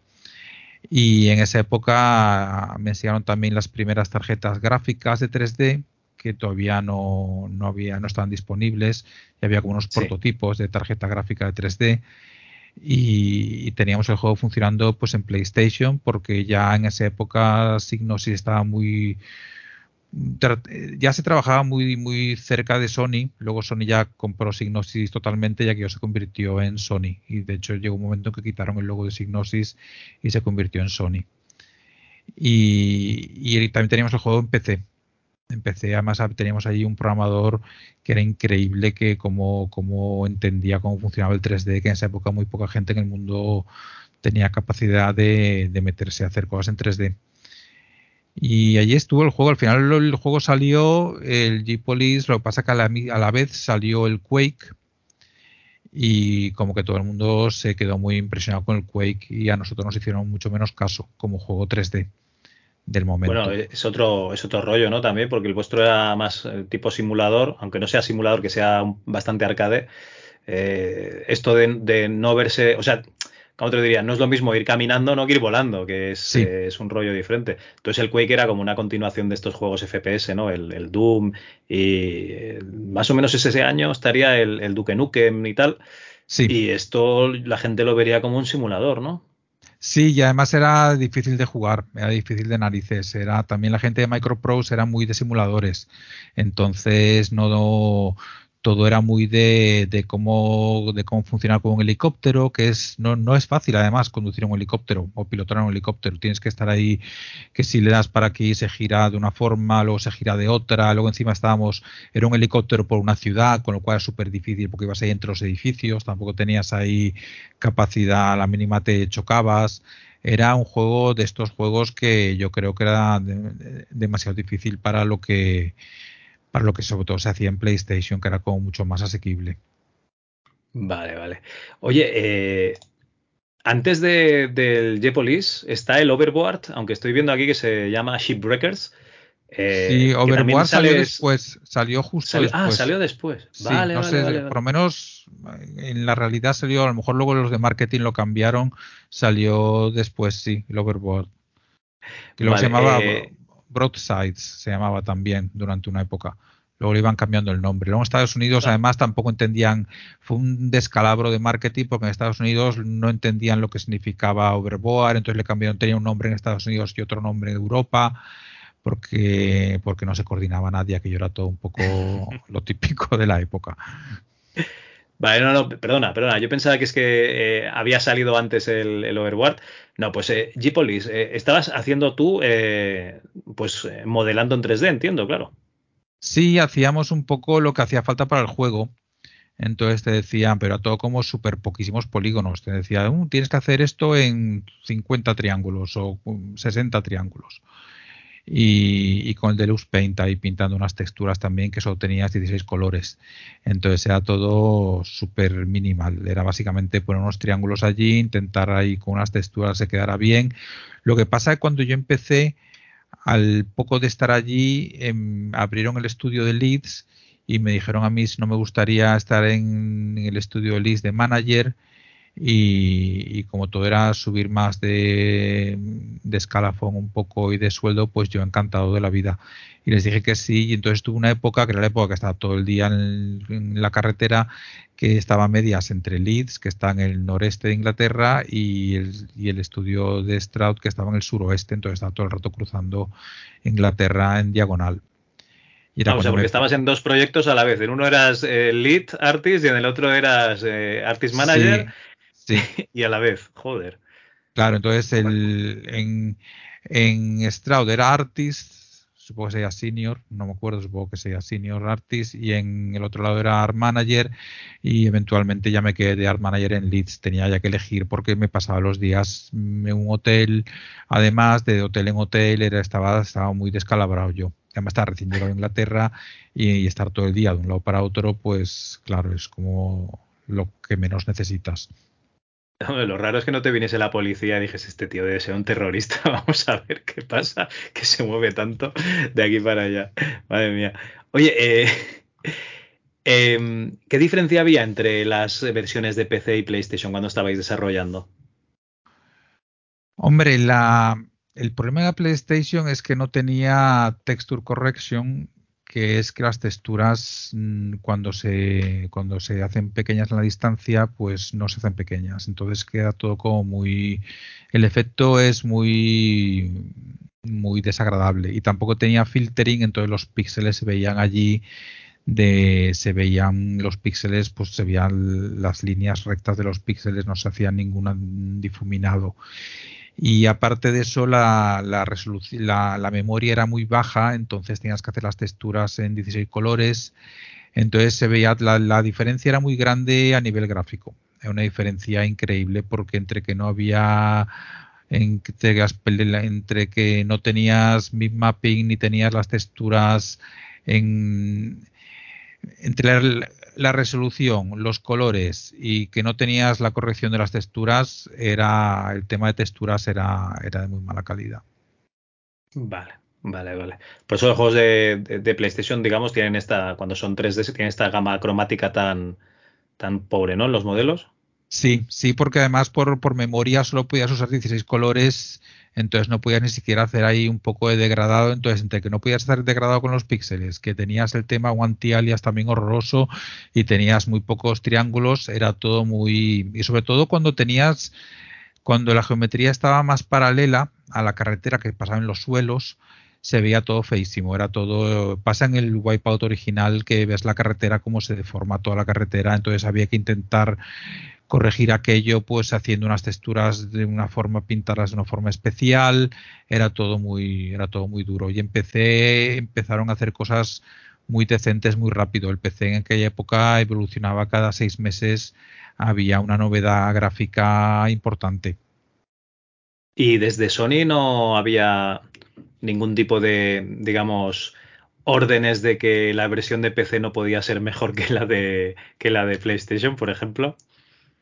Y en esa época me enseñaron también las primeras tarjetas gráficas de 3D que todavía no, había, no estaban disponibles. Y había como unos prototipos de tarjeta gráfica de 3D y, teníamos el juego funcionando pues en PlayStation porque ya en esa época Signosis estaba muy ya se trabajaba muy muy cerca de Sony. Luego Sony ya compró Signosis totalmente ya que ya se convirtió en Sony. Y de hecho llegó un momento en que quitaron el logo de Signosis y se convirtió en Sony. Y, y también teníamos el juego en PC empecé, además teníamos ahí un programador que era increíble, que como, como entendía cómo funcionaba el 3D, que en esa época muy poca gente en el mundo tenía capacidad de, meterse a hacer cosas en 3D. Y allí estuvo el juego. Al final el juego salió el G-Police, lo que pasa que a la, a la, vez salió el Quake. Y como que todo el mundo se quedó muy impresionado con el Quake y a nosotros nos hicieron mucho menos caso como juego 3D del momento. Bueno, es otro, es otro rollo, ¿no? También, porque el vuestro era más eh, tipo simulador, aunque no sea simulador, que sea bastante arcade. Eh, esto de, no verse, o sea, como te diría, no es lo mismo ir caminando, no que ir volando, que es, eh, es, un rollo diferente. Entonces el Quake era como una continuación de estos juegos FPS, ¿no? El, Doom y más o menos ese año estaría el, el Duke Nukem y tal. Sí. Y esto la gente lo vería como un simulador, ¿no? Sí, y además era difícil de jugar, era difícil de narices. Era también la gente de Microprose era muy de simuladores, entonces no, todo era muy de, de, cómo de cómo funcionar con un helicóptero, que es no, no es fácil además conducir un helicóptero o pilotar un helicóptero. Tienes que estar ahí, que si le das para aquí se gira de una forma, luego se gira de otra, luego encima estábamos, era un helicóptero por una ciudad, con lo cual es súper difícil porque ibas ahí entre los edificios, tampoco tenías ahí capacidad, a la mínima te chocabas era un juego de estos juegos que yo creo que era demasiado difícil para lo que para lo que sobre todo se hacía en PlayStation, que era como mucho más asequible. Vale, vale. Oye, eh, antes de, del J-Police está el Overboard, aunque estoy viendo aquí que se llama Shipbreakers. Eh, sí, Overboard salió después, salió justo ah, después. Ah, salió después. Vale, no sé, por lo menos en la realidad salió, a lo mejor luego los de marketing lo cambiaron, salió después, sí, el Overboard. Que se llamaba eh, Broadsides se llamaba también durante una época. Luego le iban cambiando el nombre. Luego en Estados Unidos además tampoco entendían, fue un descalabro de marketing porque en Estados Unidos no entendían lo que significaba overboard, entonces le cambiaron, tenía un nombre en Estados Unidos y otro nombre en Europa porque, porque no se coordinaba nadie, que yo era todo un poco lo típico de la época. Vale, no, no, perdona, perdona. Yo pensaba que es que eh, había salido antes el, el Overboard. No, pues eh, G-Police, eh, estabas haciendo tú, eh, pues modelando en 3D, entiendo, claro. Sí, hacíamos un poco lo que hacía falta para el juego. Entonces te decían, pero a todo como súper poquísimos polígonos. Te decía, uh, tienes que hacer esto en 50 triángulos o 60 triángulos y, con el Deluxe Paint ahí pintando unas texturas también que solo tenías 16 colores. Entonces era todo súper minimal. Era básicamente poner unos triángulos allí, intentar ahí con unas texturas se quedara bien. Lo que pasa es que cuando yo empecé, al poco de estar allí, em, abrieron el estudio de Leeds y me dijeron a mí si no me gustaría estar en, el estudio list de manager y, como todo era subir más de, de, escalafón un poco y de sueldo, pues yo encantado de la vida. Y les dije que sí, y entonces tuve una época, que era la época que estaba todo el día en, la carretera, que estaba a medias entre Leeds, que está en el noreste de Inglaterra, y el, y el estudio de Stroud, que estaba en el suroeste, entonces estaba todo el rato cruzando Inglaterra en diagonal. Y o sea, porque estabas en dos proyectos a la vez. En uno eras eh, lead artist y en el otro eras eh, artist manager. Sí, y a la vez, joder. Claro, entonces el, en, en Stroud era artist, supongo que sería senior, no me acuerdo, supongo que sería senior artist, y en el otro lado era art manager, y eventualmente ya me quedé de art manager en Leeds, tenía ya que elegir porque me pasaba los días en un hotel, además de hotel en hotel, era, estaba, estaba muy descalabrado yo además estar recién llegado a Inglaterra y, estar todo el día de un lado para otro, pues claro, es como lo que menos necesitas. Lo raro es que no te viniese la policía y dijese, este tío debe ser un terrorista, vamos a ver qué pasa, que se mueve tanto de aquí para allá. Madre mía. Oye, eh, em, ¿qué diferencia había entre las versiones de PC y PlayStation cuando estabais desarrollando? Hombre, la, el problema de la PlayStation es que no tenía texture correction, que es que las texturas mm, cuando se cuando se hacen pequeñas en la distancia, pues no se hacen pequeñas. Entonces queda todo como muy el efecto es muy muy desagradable y tampoco tenía filtering, entonces los píxeles se veían allí de se veían los píxeles, pues se veían las líneas rectas de los píxeles, no se hacía ningún difuminado y aparte de eso la, la, la, la, memoria era muy baja, entonces tenías que hacer las texturas en 16 colores, entonces se veía la, diferencia era muy grande a nivel gráfico, era una diferencia increíble porque entre que no había entre, entre que no tenías mapping ni tenías las texturas en entre la, resolución, los colores y que no tenías la corrección de las texturas, era el tema de texturas era, era de muy mala calidad. Vale, vale, vale. Por eso los juegos de, PlayStation, digamos, tienen esta, cuando son 3D, tienen esta gama cromática tan, tan pobre, ¿no? Los modelos. Sí, sí, porque además por, por memoria solo podías usar 16 colores entonces no podías ni siquiera hacer ahí un poco de degradado, entonces entre que no podías hacer degradado con los píxeles, que tenías el tema anti-alias también horroroso y tenías muy pocos triángulos, era todo muy... y sobre todo cuando tenías, cuando la geometría estaba más paralela a la carretera que pasaba en los suelos, se veía todo feísimo, era todo, pasa en el Wipeout original que ves la carretera como se deforma toda la carretera, entonces había que intentar corregir aquello pues haciendo unas texturas de una forma pintarlas de una forma especial era todo muy era todo muy duro. Y empecé empezaron a hacer cosas muy decentes muy rápido. El PC en aquella época evolucionaba cada seis meses había una novedad gráfica importante. Y desde Sony no había ningún tipo de digamos órdenes de que la versión de PC no podía ser mejor que la de que la de PlayStation por ejemplo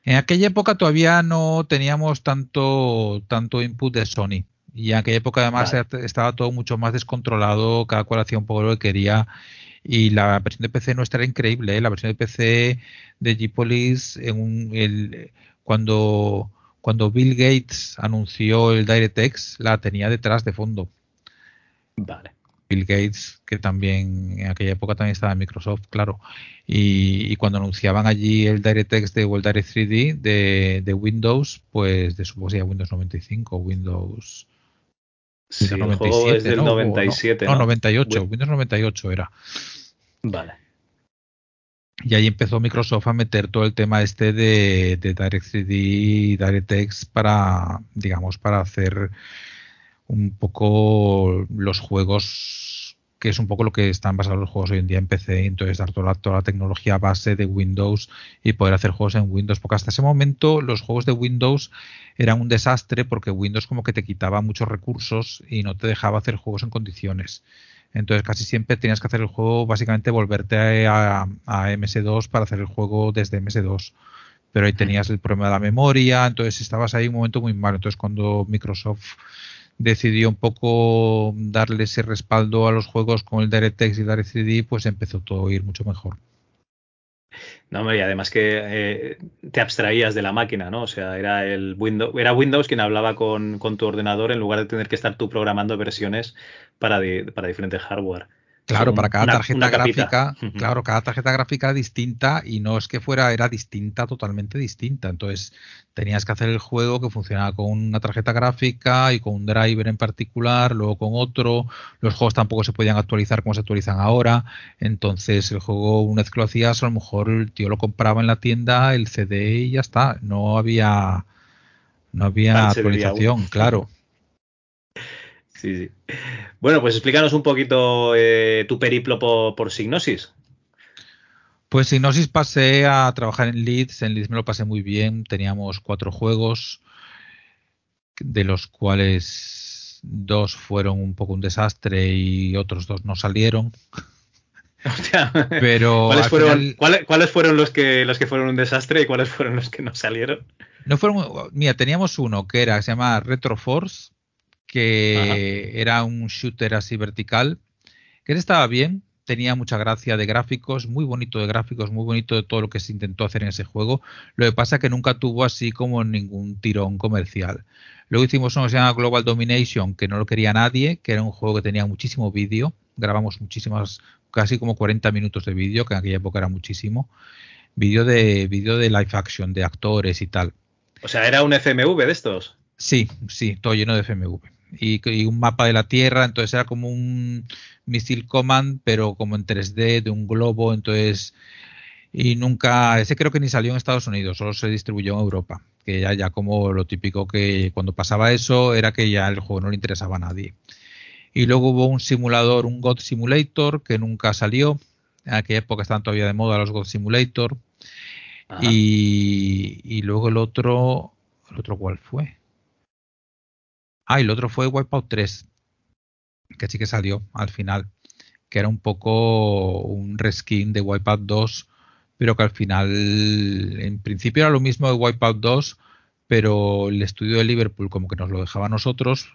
en aquella época todavía no teníamos tanto, tanto input de Sony. Y en aquella época además estaba todo mucho más descontrolado, cada cual hacía un poco lo que quería. Y la versión de PC nuestra era increíble. ¿eh? La versión de PC de G-Police, cuando, cuando Bill Gates anunció el DirectX, la tenía detrás de fondo. Vale. Bill Gates, que también en aquella época también estaba en Microsoft, claro. Y, cuando anunciaban allí el DirectX de o Direct 3D de, Windows, pues de supongo Windows 95, Windows. Sí, Windows 97, es del 97. No, 98, Windows 98 era. Vale. Y ahí empezó Microsoft a meter todo el tema este de, de Direct 3D y DirectX para, digamos, para hacer un poco los juegos, que es un poco lo que están basados los juegos hoy en día en PC, entonces dar toda la, toda la tecnología base de Windows y poder hacer juegos en Windows, porque hasta ese momento los juegos de Windows eran un desastre porque Windows como que te quitaba muchos recursos y no te dejaba hacer juegos en condiciones. Entonces casi siempre tenías que hacer el juego, básicamente volverte a, a MS2 para hacer el juego desde MS2 pero ahí tenías el problema de la memoria, entonces estabas ahí un momento muy malo. Entonces cuando Microsoft decidió un poco darle ese respaldo a los juegos con el DirectX y DirectCD, pues empezó todo a ir mucho mejor. No, y además que eh, te abstraías de la máquina, ¿no? O sea, era el Windows, era Windows quien hablaba con, tu ordenador en lugar de tener que estar tú programando versiones para, para diferentes hardware. Claro, para cada tarjeta gráfica, claro, cada tarjeta gráfica distinta y no es que fuera, era distinta, totalmente distinta. Entonces tenías que hacer el juego que funcionaba con una tarjeta gráfica y con un driver en particular, luego con otro. Los juegos tampoco se podían actualizar como se actualizan ahora. Entonces el juego, una vez que lo hacías, a lo mejor el tío lo compraba en la tienda, el CD y ya está. No había, no había actualización, claro. Sí, sí. Bueno, pues explícanos un poquito eh, tu periplo por, por, Signosis. Pues Signosis pasé a trabajar en Leeds. En Leeds me lo pasé muy bien. Teníamos cuatro juegos, de los cuales dos fueron un poco un desastre y otros dos no salieron. Pero ¿Cuáles fueron, ¿cuáles, fueron los que los que fueron un desastre y cuáles fueron los que no salieron? No fueron, mira, teníamos uno que era, se llama Retro Que era un shooter así vertical, que estaba bien, tenía mucha gracia de gráficos, muy bonito de gráficos, muy bonito de todo lo que se intentó hacer en ese juego. Lo que pasa es que nunca tuvo así como ningún tirón comercial. Luego hicimos uno que se llama Global Domination, que no lo quería nadie, que era un juego que tenía muchísimo vídeo. Grabamos muchísimas, casi como 40 minutos de vídeo, que en aquella época era muchísimo. Vídeo de, vídeo de live action, de actores y tal. O sea, ¿era un FMV de estos? Sí, sí, todo lleno de FMV y, un mapa de la Tierra, entonces era como un Missile Command, pero como en 3D, de un globo, entonces... Y nunca, ese creo que ni salió en Estados Unidos, solo se distribuyó en Europa, que ya, ya como lo típico que cuando pasaba eso era que ya el juego no le interesaba a nadie. Y luego hubo un simulador, un God Simulator, que nunca salió. En aquella época estaban todavía de moda los God Simulator. Y, y, luego el otro, ¿el otro cuál fue? Ah, y el otro fue Wipeout 3, que sí que salió al final, que era un poco un reskin de Wipeout 2, pero que al final, en principio era lo mismo de Wipeout 2, pero el estudio de Liverpool como que nos lo dejaba a nosotros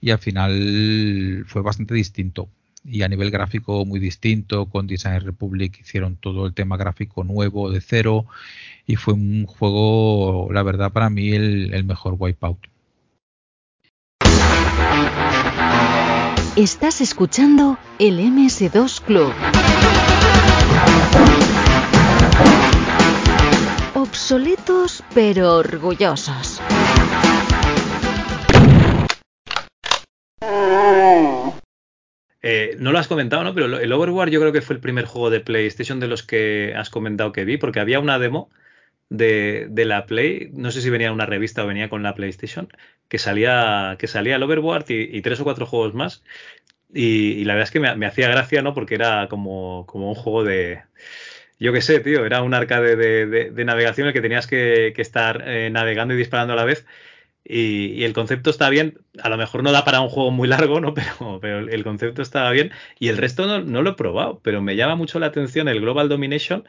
y al final fue bastante distinto. Y a nivel gráfico muy distinto, con Design Republic hicieron todo el tema gráfico nuevo de cero y fue un juego, la verdad, para mí el, el mejor Wipeout. Estás escuchando el MS2 Club. Obsoletos pero orgullosos. Eh, no lo has comentado, ¿no? Pero el Overwatch yo creo que fue el primer juego de PlayStation de los que has comentado que vi, porque había una demo de, la Play, no sé si venía en una revista o venía con la PlayStation, que salía, que salía el Overwatch y, tres o cuatro juegos más. Y, la verdad es que me, hacía gracia, ¿no? Porque era como, como un juego de. Yo qué sé, tío, era un arcade de, navegación en el que tenías que, estar eh, navegando y disparando a la vez. Y, el concepto está bien. A lo mejor no da para un juego muy largo, ¿no? Pero, pero el concepto estaba bien. Y el resto no, no, lo he probado. Pero me llama mucho la atención el Global Domination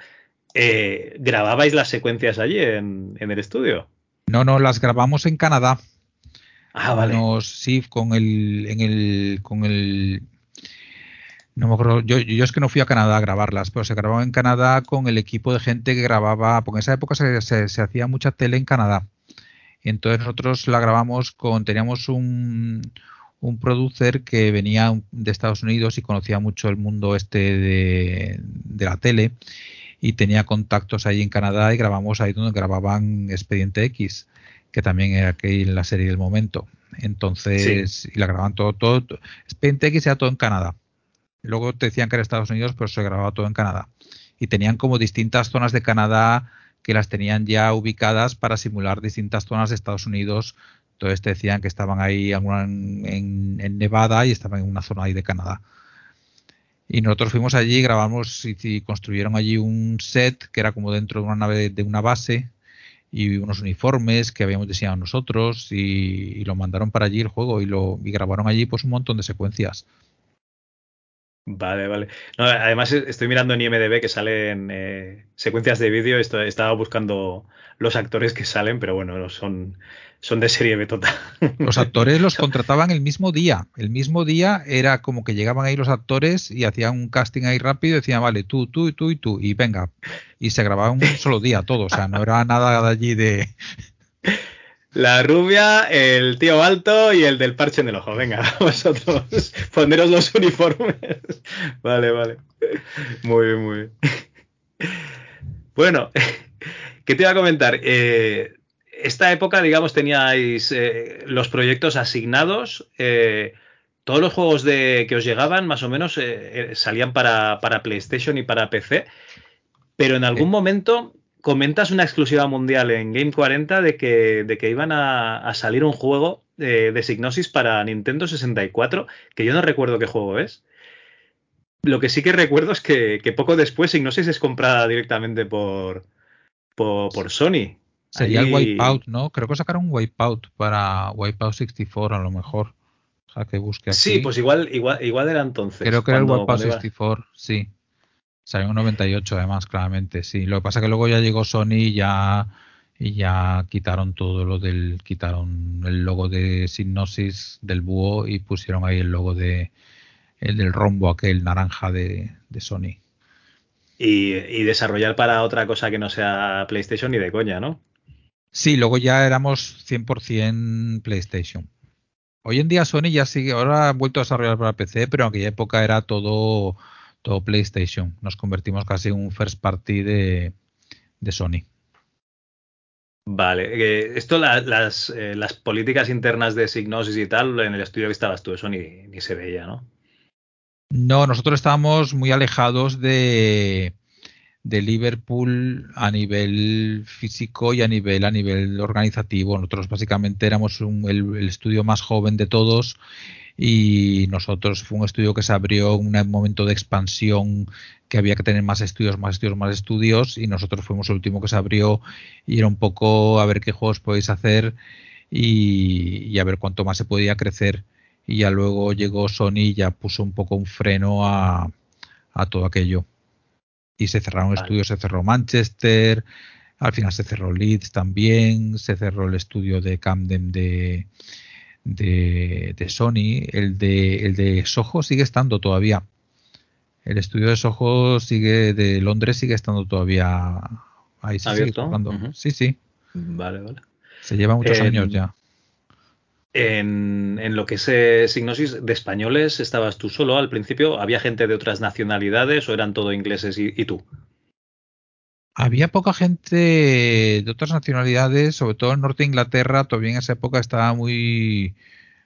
eh, ¿grababais las secuencias allí en, el estudio? No, no, las grabamos en Canadá. Ah, vale. sí, con el, en el, con el, no me acuerdo, yo, yo, es que no fui a Canadá a grabarlas, pero se grababa en Canadá con el equipo de gente que grababa, porque en esa época se, se, hacía mucha tele en Canadá. Entonces nosotros la grabamos con, teníamos un, un producer que venía de Estados Unidos y conocía mucho el mundo este de, de la tele y tenía contactos ahí en Canadá y grabamos ahí donde grababan Expediente X, que también era aquí la serie del momento. Entonces, y la grababan todo, todo, Expediente X era todo en Canadá. Luego te decían que era Estados Unidos, pero se grababa todo en Canadá. Y tenían como distintas zonas de Canadá que las tenían ya ubicadas para simular distintas zonas de Estados Unidos. Entonces te decían que estaban ahí en, en Nevada y estaban en una zona ahí de Canadá. Y nosotros fuimos allí, grabamos y, construyeron allí un set que era como dentro de una nave de una base y unos uniformes que habíamos diseñado nosotros y, lo mandaron para allí el juego y lo y grabaron allí pues un montón de secuencias. Vale, vale. además estoy mirando en IMDB que salen eh, secuencias de vídeo. Estaba buscando los actores que salen, pero bueno, son son de serie B total. Los actores los contrataban el mismo día. El mismo día era como que llegaban ahí los actores y hacían un casting ahí rápido y decían, vale, tú, tú, tú y tú, y venga. Y se grababa un solo día todo, o sea, no era nada de allí de... La rubia, el tío alto y el del parche en el ojo. Venga, vosotros, poneros los uniformes. Vale, vale. Muy bien, muy bien. Bueno, ¿qué te iba a comentar? Eh, esta época, digamos, teníais eh, los proyectos asignados. Eh, todos los juegos de, que os llegaban, más o menos, eh, salían para, PlayStation y para PC. Pero en algún momento comentas una exclusiva mundial en Game 40 de que, de que iban a, salir un juego de Signosis para Nintendo 64, que yo no recuerdo qué juego es. Lo que sí que recuerdo es que, poco después Signosis es comprada directamente por, por Sony. Sería el Wipeout, ¿no? Creo que sacaron un Wipeout para Wipeout 64 a lo mejor. O sea, que busque aquí. Sí, pues igual, igual, igual era entonces. Creo que era el Wipeout 64, sí. Salió en 98 además, claramente, sí. Lo que pasa es que luego ya llegó Sony y ya, y ya quitaron todo lo del... Quitaron el logo de Signosis del búho y pusieron ahí el logo de el del rombo aquel naranja de, de Sony. Y, y, desarrollar para otra cosa que no sea PlayStation ni de coña, ¿no? Sí, luego ya éramos 100% PlayStation. Hoy en día Sony ya sigue, ahora ha vuelto a desarrollar para PC, pero en aquella época era todo, todo PlayStation. Nos convertimos casi en un first party de, Sony. Vale, esto las, eh, las, políticas internas de Signosis y tal, en el estudio que estabas tú, eso ni, ni se veía, ¿no? No, nosotros estábamos muy alejados de, de Liverpool a nivel físico y a nivel a nivel organizativo. Nosotros básicamente éramos el, estudio más joven de todos y nosotros fue un estudio que se abrió en un momento de expansión que había que tener más estudios, más estudios, más estudios y nosotros fuimos el último que se abrió y era un poco a ver qué juegos podéis hacer y, a ver cuánto más se podía crecer y ya luego llegó Sony y ya puso un poco un freno a todo aquello y se cerraron estudios, se cerró Manchester, al final se cerró Leeds también, se cerró el estudio de Camden de, de, Sony, el de, el de Soho sigue estando todavía. El estudio de Soho sigue de Londres sigue estando todavía ahí se sigue Sí, sí. Vale, vale. Se lleva muchos años ya. En, lo que es eh, Signosis, de españoles estabas tú solo al principio, ¿había gente de otras nacionalidades o eran todo ingleses y, tú? Había poca gente de otras nacionalidades, sobre todo en norte de Inglaterra, todavía en esa época estaba muy,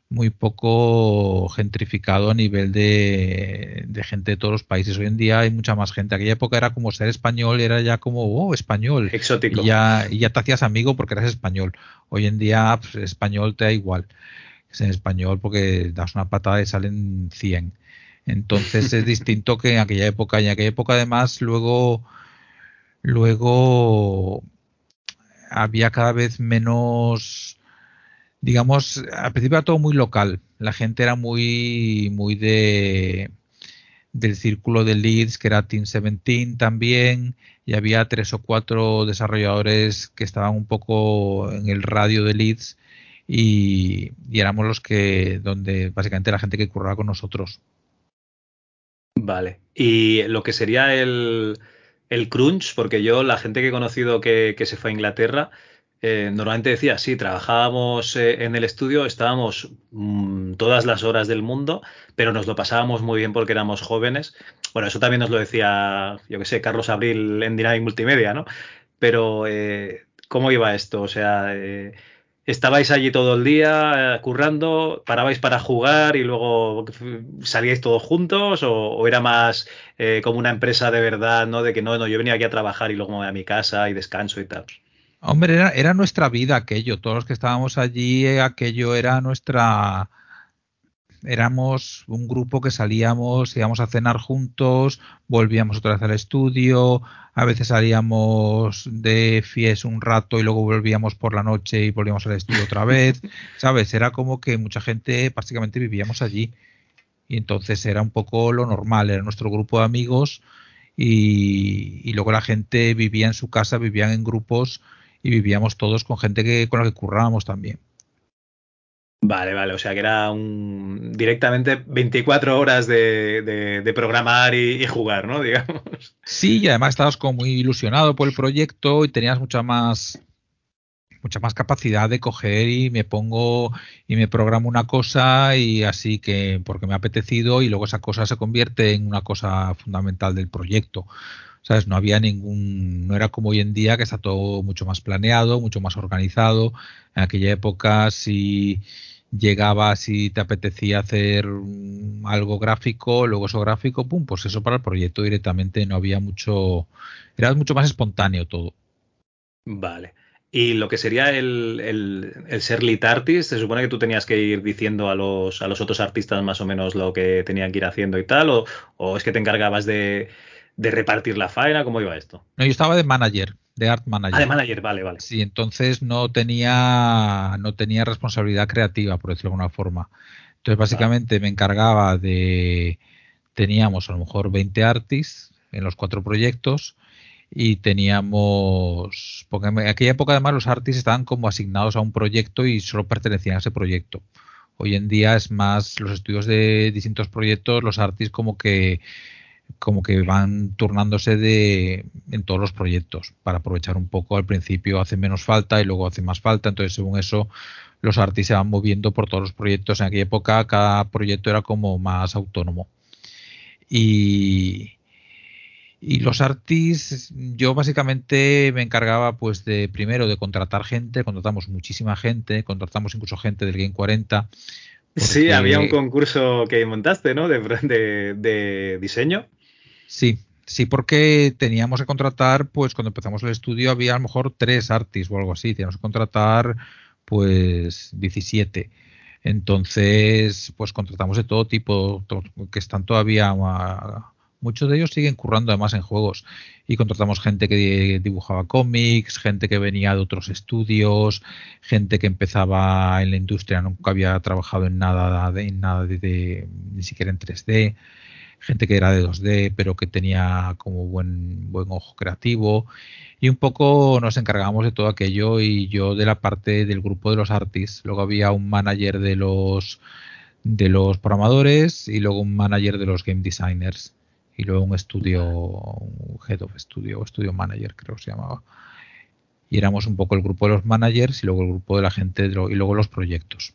muy poco gentrificado a nivel de, gente de todos los países. Hoy en día hay mucha más gente. Aquella época era como ser español, era ya como, oh, español. Exótico. Y ya, y ya te hacías amigo porque eras español. Hoy en día, pues, español te da igual. Es en español porque das una patada y salen 100. Entonces es distinto que en aquella época. Y en aquella época además luego, luego había cada vez menos digamos, al principio era todo muy local. La gente era muy, muy de del círculo de leads, que era Team 17 también, y había tres o cuatro desarrolladores que estaban un poco en el radio de leads y, éramos los que, donde básicamente la gente que curraba con nosotros. Vale. Y lo que sería el, el crunch, porque yo, la gente que he conocido que, que se fue a Inglaterra, eh, normalmente decía, sí, trabajábamos eh, en el estudio, estábamos mm, todas las horas del mundo, pero nos lo pasábamos muy bien porque éramos jóvenes. Bueno, eso también nos lo decía, yo que sé, Carlos Abril en Dynamic Multimedia, ¿no? Pero, eh, ¿cómo iba esto? O sea, ¿estabais allí todo el día currando, parabais para jugar y luego salíais todos juntos? ¿O, o era más como una empresa de verdad, ¿no? De que no, no, yo venía aquí a trabajar y luego me voy a mi casa y descanso y tal. Hombre, era, era, nuestra vida aquello. Todos los que estábamos allí, eh, aquello era nuestra. Éramos un grupo que salíamos, íbamos a cenar juntos, volvíamos otra vez al estudio, a veces salíamos de fies un rato y luego volvíamos por la noche y volvíamos al estudio otra vez. ¿Sabes? Era como que mucha gente prácticamente vivíamos allí. Y entonces era un poco lo normal, era nuestro grupo de amigos y, y luego la gente vivía en su casa, vivían en grupos y vivíamos todos con gente que con la que currábamos también. Vale, vale, o sea que era un directamente 24 horas de, de, programar y, jugar, ¿no? Digamos. Sí, y además estabas como muy ilusionado por el proyecto y tenías mucha más mucha más capacidad de coger y me pongo y me programo una cosa y así que porque me ha apetecido y luego esa cosa se convierte en una cosa fundamental del proyecto. ¿Sabes? No había ningún, no era como hoy en día que está todo mucho más planeado, mucho más organizado. En aquella época si llegabas y te apetecía hacer algo gráfico, luego eso gráfico, pum, pues eso para el proyecto directamente no había mucho, era mucho más espontáneo todo. Vale. Y lo que sería el, el, ser lead artist, se supone que tú tenías que ir diciendo a los, a los otros artistas más o menos lo que tenían que ir haciendo y tal, o, o es que te encargabas de, de repartir la faena, ¿cómo iba esto? No, yo estaba de manager de art manager. Ah, de manager, vale, vale. Sí, entonces no tenía, no tenía responsabilidad creativa, por decirlo de alguna forma. Entonces, básicamente me encargaba de. Teníamos a lo mejor 20 artists en los cuatro proyectos y teníamos. Porque en aquella época, además, los artists estaban como asignados a un proyecto y solo pertenecían a ese proyecto. Hoy en día es más los estudios de distintos proyectos, los artists como que como que van turnándose de en todos los proyectos para aprovechar un poco al principio hace menos falta y luego hace más falta entonces según eso los artistas se van moviendo por todos los proyectos en aquella época cada proyecto era como más autónomo y y los artistas yo básicamente me encargaba pues de primero de contratar gente contratamos muchísima gente contratamos incluso gente del Game 40 Sí, había un concurso que montaste, ¿no? De, de, de diseño. Sí, sí, porque teníamos que contratar, pues cuando empezamos el estudio había a lo mejor tres artistas o algo así, teníamos que contratar pues 17. Entonces, pues contratamos de todo tipo, que están todavía, muchos de ellos siguen currando además en juegos. Y contratamos gente que dibujaba cómics, gente que venía de otros estudios, gente que empezaba en la industria, nunca había trabajado en nada de, en nada de ni siquiera en 3D gente que era de 2D, pero que tenía como buen, buen ojo creativo. Y un poco nos encargábamos de todo aquello y yo de la parte del grupo de los artists. Luego había un manager de los de los programadores y luego un manager de los game designers y luego un estudio, un head of studio o studio manager creo que se llamaba. Y éramos un poco el grupo de los managers y luego el grupo de la gente y luego los proyectos.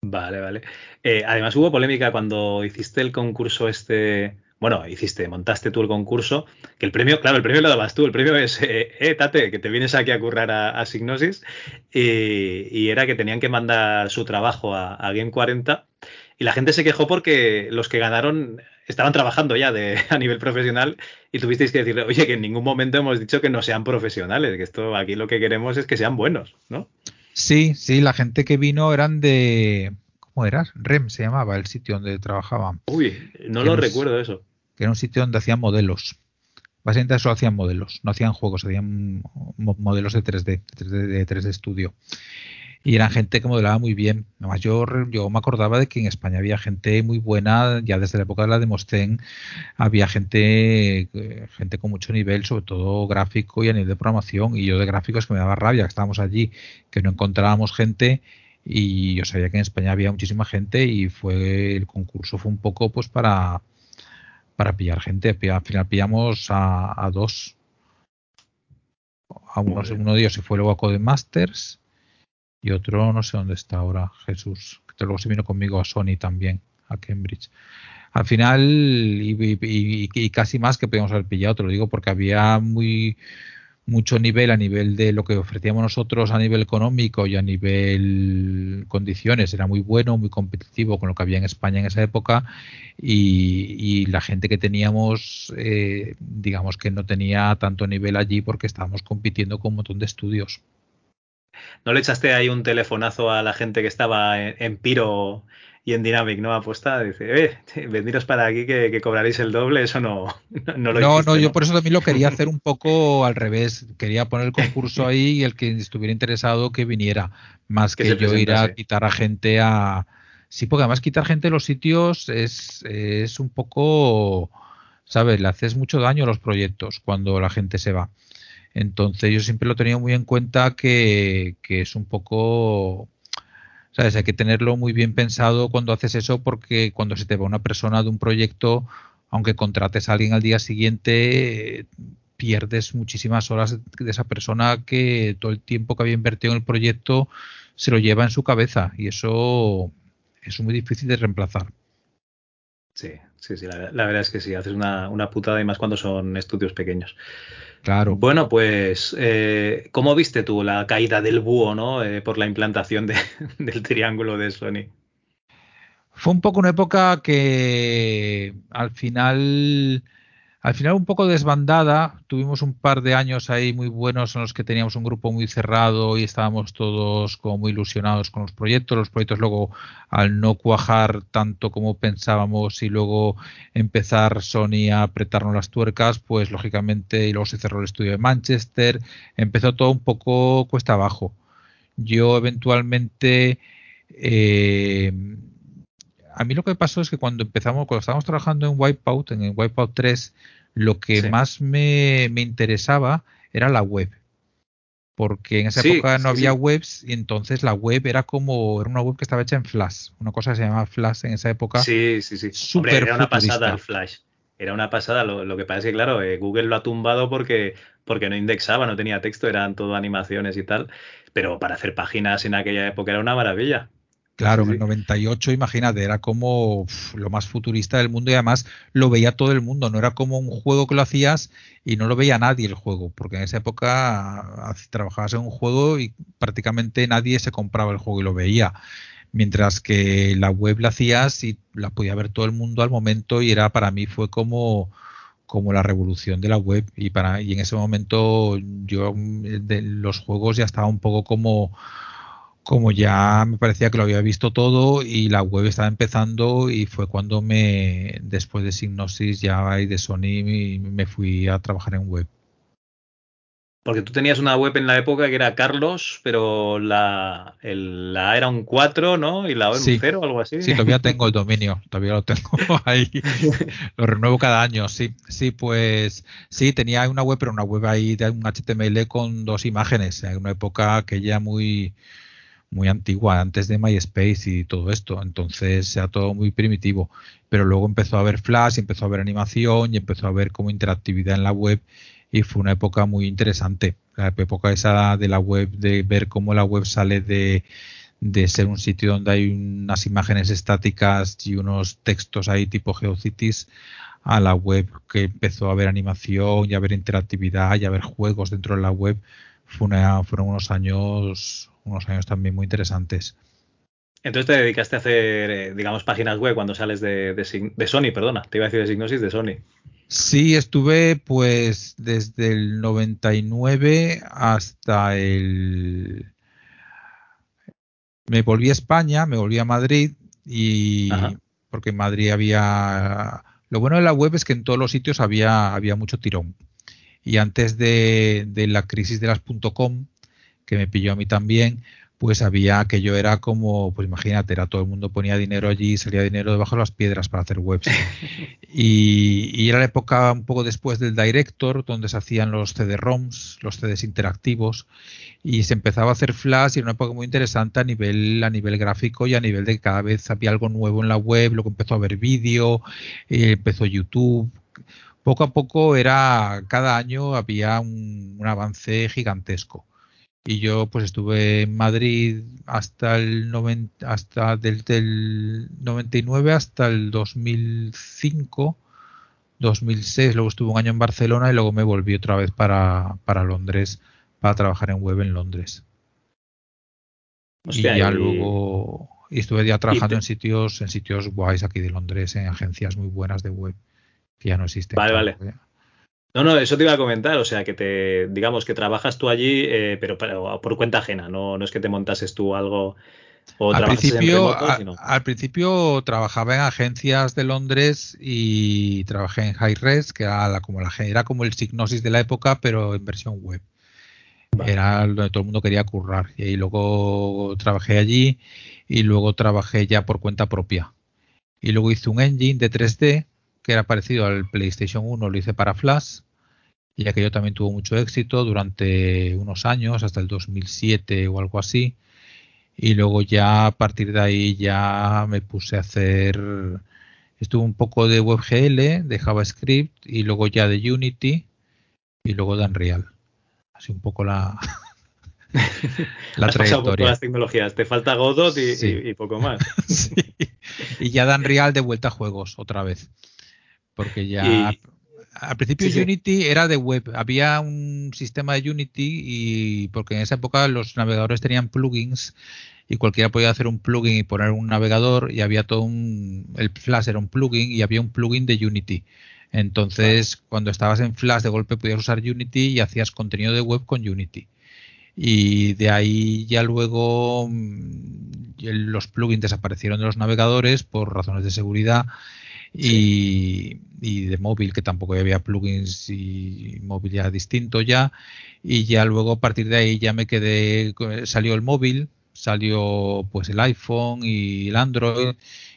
Vale, vale. Eh, además hubo polémica cuando hiciste el concurso este, bueno, hiciste, montaste tú el concurso, que el premio, claro, el premio lo dabas tú, el premio es, eh, eh Tate, que te vienes aquí a currar a, Signosis, y, era que tenían que mandar su trabajo a, Game 40, y la gente se quejó porque los que ganaron estaban trabajando ya de, a nivel profesional y tuvisteis que decirle, oye, que en ningún momento hemos dicho que no sean profesionales, que esto aquí lo que queremos es que sean buenos, ¿no? Sí, sí, la gente que vino eran de. ¿Cómo era? REM se llamaba el sitio donde trabajaban. Uy, no lo recuerdo eso. Que era un sitio donde hacían modelos. Básicamente solo hacían modelos, no hacían juegos, hacían modelos de 3D, 3D de 3D Studio y eran gente que modelaba muy bien. Además, yo, yo me acordaba de que en España había gente muy buena, ya desde la época de la Demostén, había gente, eh, gente con mucho nivel, sobre todo gráfico y a nivel de programación. Y yo de gráficos que me daba rabia, que estábamos allí, que no encontrábamos gente. Y yo sabía que en España había muchísima gente y fue el concurso fue un poco pues para, para pillar gente. Al final pillamos a, dos. A uno, uno de ellos se fue luego a Codemasters y otro no sé dónde está ahora, Jesús, que luego se vino conmigo a Sony también, a Cambridge. Al final, y, casi más que podíamos haber pillado, te lo digo, porque había muy mucho nivel a nivel de lo que ofrecíamos nosotros a nivel económico y a nivel condiciones. Era muy bueno, muy competitivo con lo que había en España en esa época y, la gente que teníamos, eh, digamos que no tenía tanto nivel allí porque estábamos compitiendo con un montón de estudios. ¿No le echaste ahí un telefonazo a la gente que estaba en, Piro y en Dynamic, ¿no? Apuesta, dice, eh, veniros para aquí que, cobraréis el doble, eso no, no lo No, no, yo por eso también lo quería hacer un poco al revés. Quería poner el concurso ahí y el que estuviera interesado que viniera, más que, yo ir a quitar a gente a. Sí, porque además quitar gente de los sitios es, es un poco, ¿sabes? Le haces mucho daño a los proyectos cuando la gente se va. Entonces yo siempre lo tenido muy en cuenta que, es un poco ¿Sabes? Hay que tenerlo muy bien pensado cuando haces eso porque cuando se te va una persona de un proyecto, aunque contrates a alguien al día siguiente, pierdes muchísimas horas de esa persona que todo el tiempo que había invertido en el proyecto se lo lleva en su cabeza y eso es muy difícil de reemplazar. Sí, sí, sí, la, verdad es que sí, haces una, una putada y más cuando son estudios pequeños. Claro. Bueno, pues, eh, ¿cómo viste tú la caída del búho, ¿no? Eh, por la implantación de, del triángulo de Sony. Fue un poco una época que al final al final un poco desbandada, tuvimos un par de años ahí muy buenos en los que teníamos un grupo muy cerrado y estábamos todos como muy ilusionados con los proyectos. Los proyectos luego al no cuajar tanto como pensábamos y luego empezar Sony a apretarnos las tuercas, pues lógicamente y luego se cerró el estudio de Manchester, empezó todo un poco cuesta abajo. Yo eventualmente eh, a mí lo que pasó es que cuando empezamos, cuando estábamos trabajando en Wipeout, en Wipeout 3, lo que más me, interesaba era la web. Porque en esa época no había webs y entonces la web era como, era una web que estaba hecha en Flash. Una cosa que se llamaba Flash en esa época. Sí, sí, sí. Super era una pasada el Flash. Era una pasada. Lo, que pasa es que, claro, eh, Google lo ha tumbado porque, porque no indexaba, no tenía texto, eran todo animaciones y tal. Pero para hacer páginas en aquella época era una maravilla. Claro, en el 98, imagínate, era como lo más futurista del mundo y además lo veía todo el mundo, no era como un juego que lo hacías y no lo veía nadie el juego, porque en esa época trabajabas en un juego y prácticamente nadie se compraba el juego y lo veía, mientras que la web la hacías y la podía ver todo el mundo al momento y era para mí fue como como la revolución de la web y para y en ese momento yo de los juegos ya estaba un poco como como ya me parecía que lo había visto todo y la web estaba empezando y fue cuando me, después de Signosis ya y de Sony, me fui a trabajar en web. Porque tú tenías una web en la época que era Carlos, pero la, la A era un 4, ¿no? Y la O era un 0 o algo así. Sí, todavía tengo el dominio, todavía lo tengo ahí. lo renuevo cada año, sí. Sí, pues sí, tenía una web, pero una web ahí de un HTML con dos imágenes. En una época que ya muy muy antigua, antes de MySpace y todo esto. Entonces era todo muy primitivo. Pero luego empezó a haber Flash, empezó a haber animación y empezó a haber como interactividad en la web y fue una época muy interesante. La época esa de la web, de ver cómo la web sale de, de ser un sitio donde hay unas imágenes estáticas y unos textos ahí tipo GeoCities a la web que empezó a haber animación y a haber interactividad y a haber juegos dentro de la web. Fue una, fueron unos años unos años también muy interesantes. Entonces te dedicaste a hacer, eh, digamos, páginas web cuando sales de, de, Sony, perdona, te iba a decir de Signosis, de Sony. Sí, estuve pues desde el 99 hasta el... Me volví a España, me volví a Madrid y porque en Madrid había... Lo bueno de la web es que en todos los sitios había, había mucho tirón. Y antes de, de la crisis de las .com, que me pilló a mí también, pues había que yo era como, pues imagínate, era todo el mundo ponía dinero allí, salía dinero debajo de las piedras para hacer webs. y, era la época un poco después del Director, donde se hacían los CD-ROMs, los CDs interactivos, y se empezaba a hacer Flash y era una época muy interesante a nivel, a nivel gráfico y a nivel de que cada vez había algo nuevo en la web, luego empezó a haber vídeo, eh, empezó YouTube. Poco a poco era, cada año había un avance gigantesco y yo pues estuve en Madrid hasta el 90, hasta del, del 99 hasta el 2005 2006 luego estuve un año en Barcelona y luego me volví otra vez para, para Londres para trabajar en web en Londres. Y ya luego y estuve ya trabajando en sitios en sitios guays aquí de Londres en agencias muy buenas de web que ya no existen vale vale no, no, eso te iba a comentar, o sea, que te, digamos que trabajas tú allí, eh, pero, por cuenta ajena, no, no es que te montases tú algo o al principio, al principio trabajaba en agencias de Londres y trabajé en Hi-Res, que era la, como la era como el Signosis de la época, pero en versión web. Era donde todo el mundo quería currar. Y luego trabajé allí y luego trabajé ya por cuenta propia. Y luego hice un engine de 3D que era parecido al PlayStation 1, lo hice para Flash y aquello también tuvo mucho éxito durante unos años, hasta el 2007 o algo así. Y luego ya a partir de ahí ya me puse a hacer, estuve un poco de WebGL, de JavaScript y luego ya de Unity y luego de Unreal. Así un poco la, la trayectoria. las tecnologías. Te falta Godot y, poco más. Y ya dan Real de vuelta a juegos otra vez. Porque ya. Al principio Unity era de web. Había un sistema de Unity y porque en esa época los navegadores tenían plugins y cualquiera podía hacer un plugin y poner un navegador y había todo un el Flash era un plugin y había un plugin de Unity. Entonces, cuando estabas en Flash de golpe podías usar Unity y hacías contenido de web con Unity y de ahí ya luego mm, los plugins desaparecieron de los navegadores por razones de seguridad y, de móvil que tampoco había plugins y móvil ya distinto ya. Y ya luego a partir de ahí ya me quedé salió el móvil salió pues el iPhone y el Android.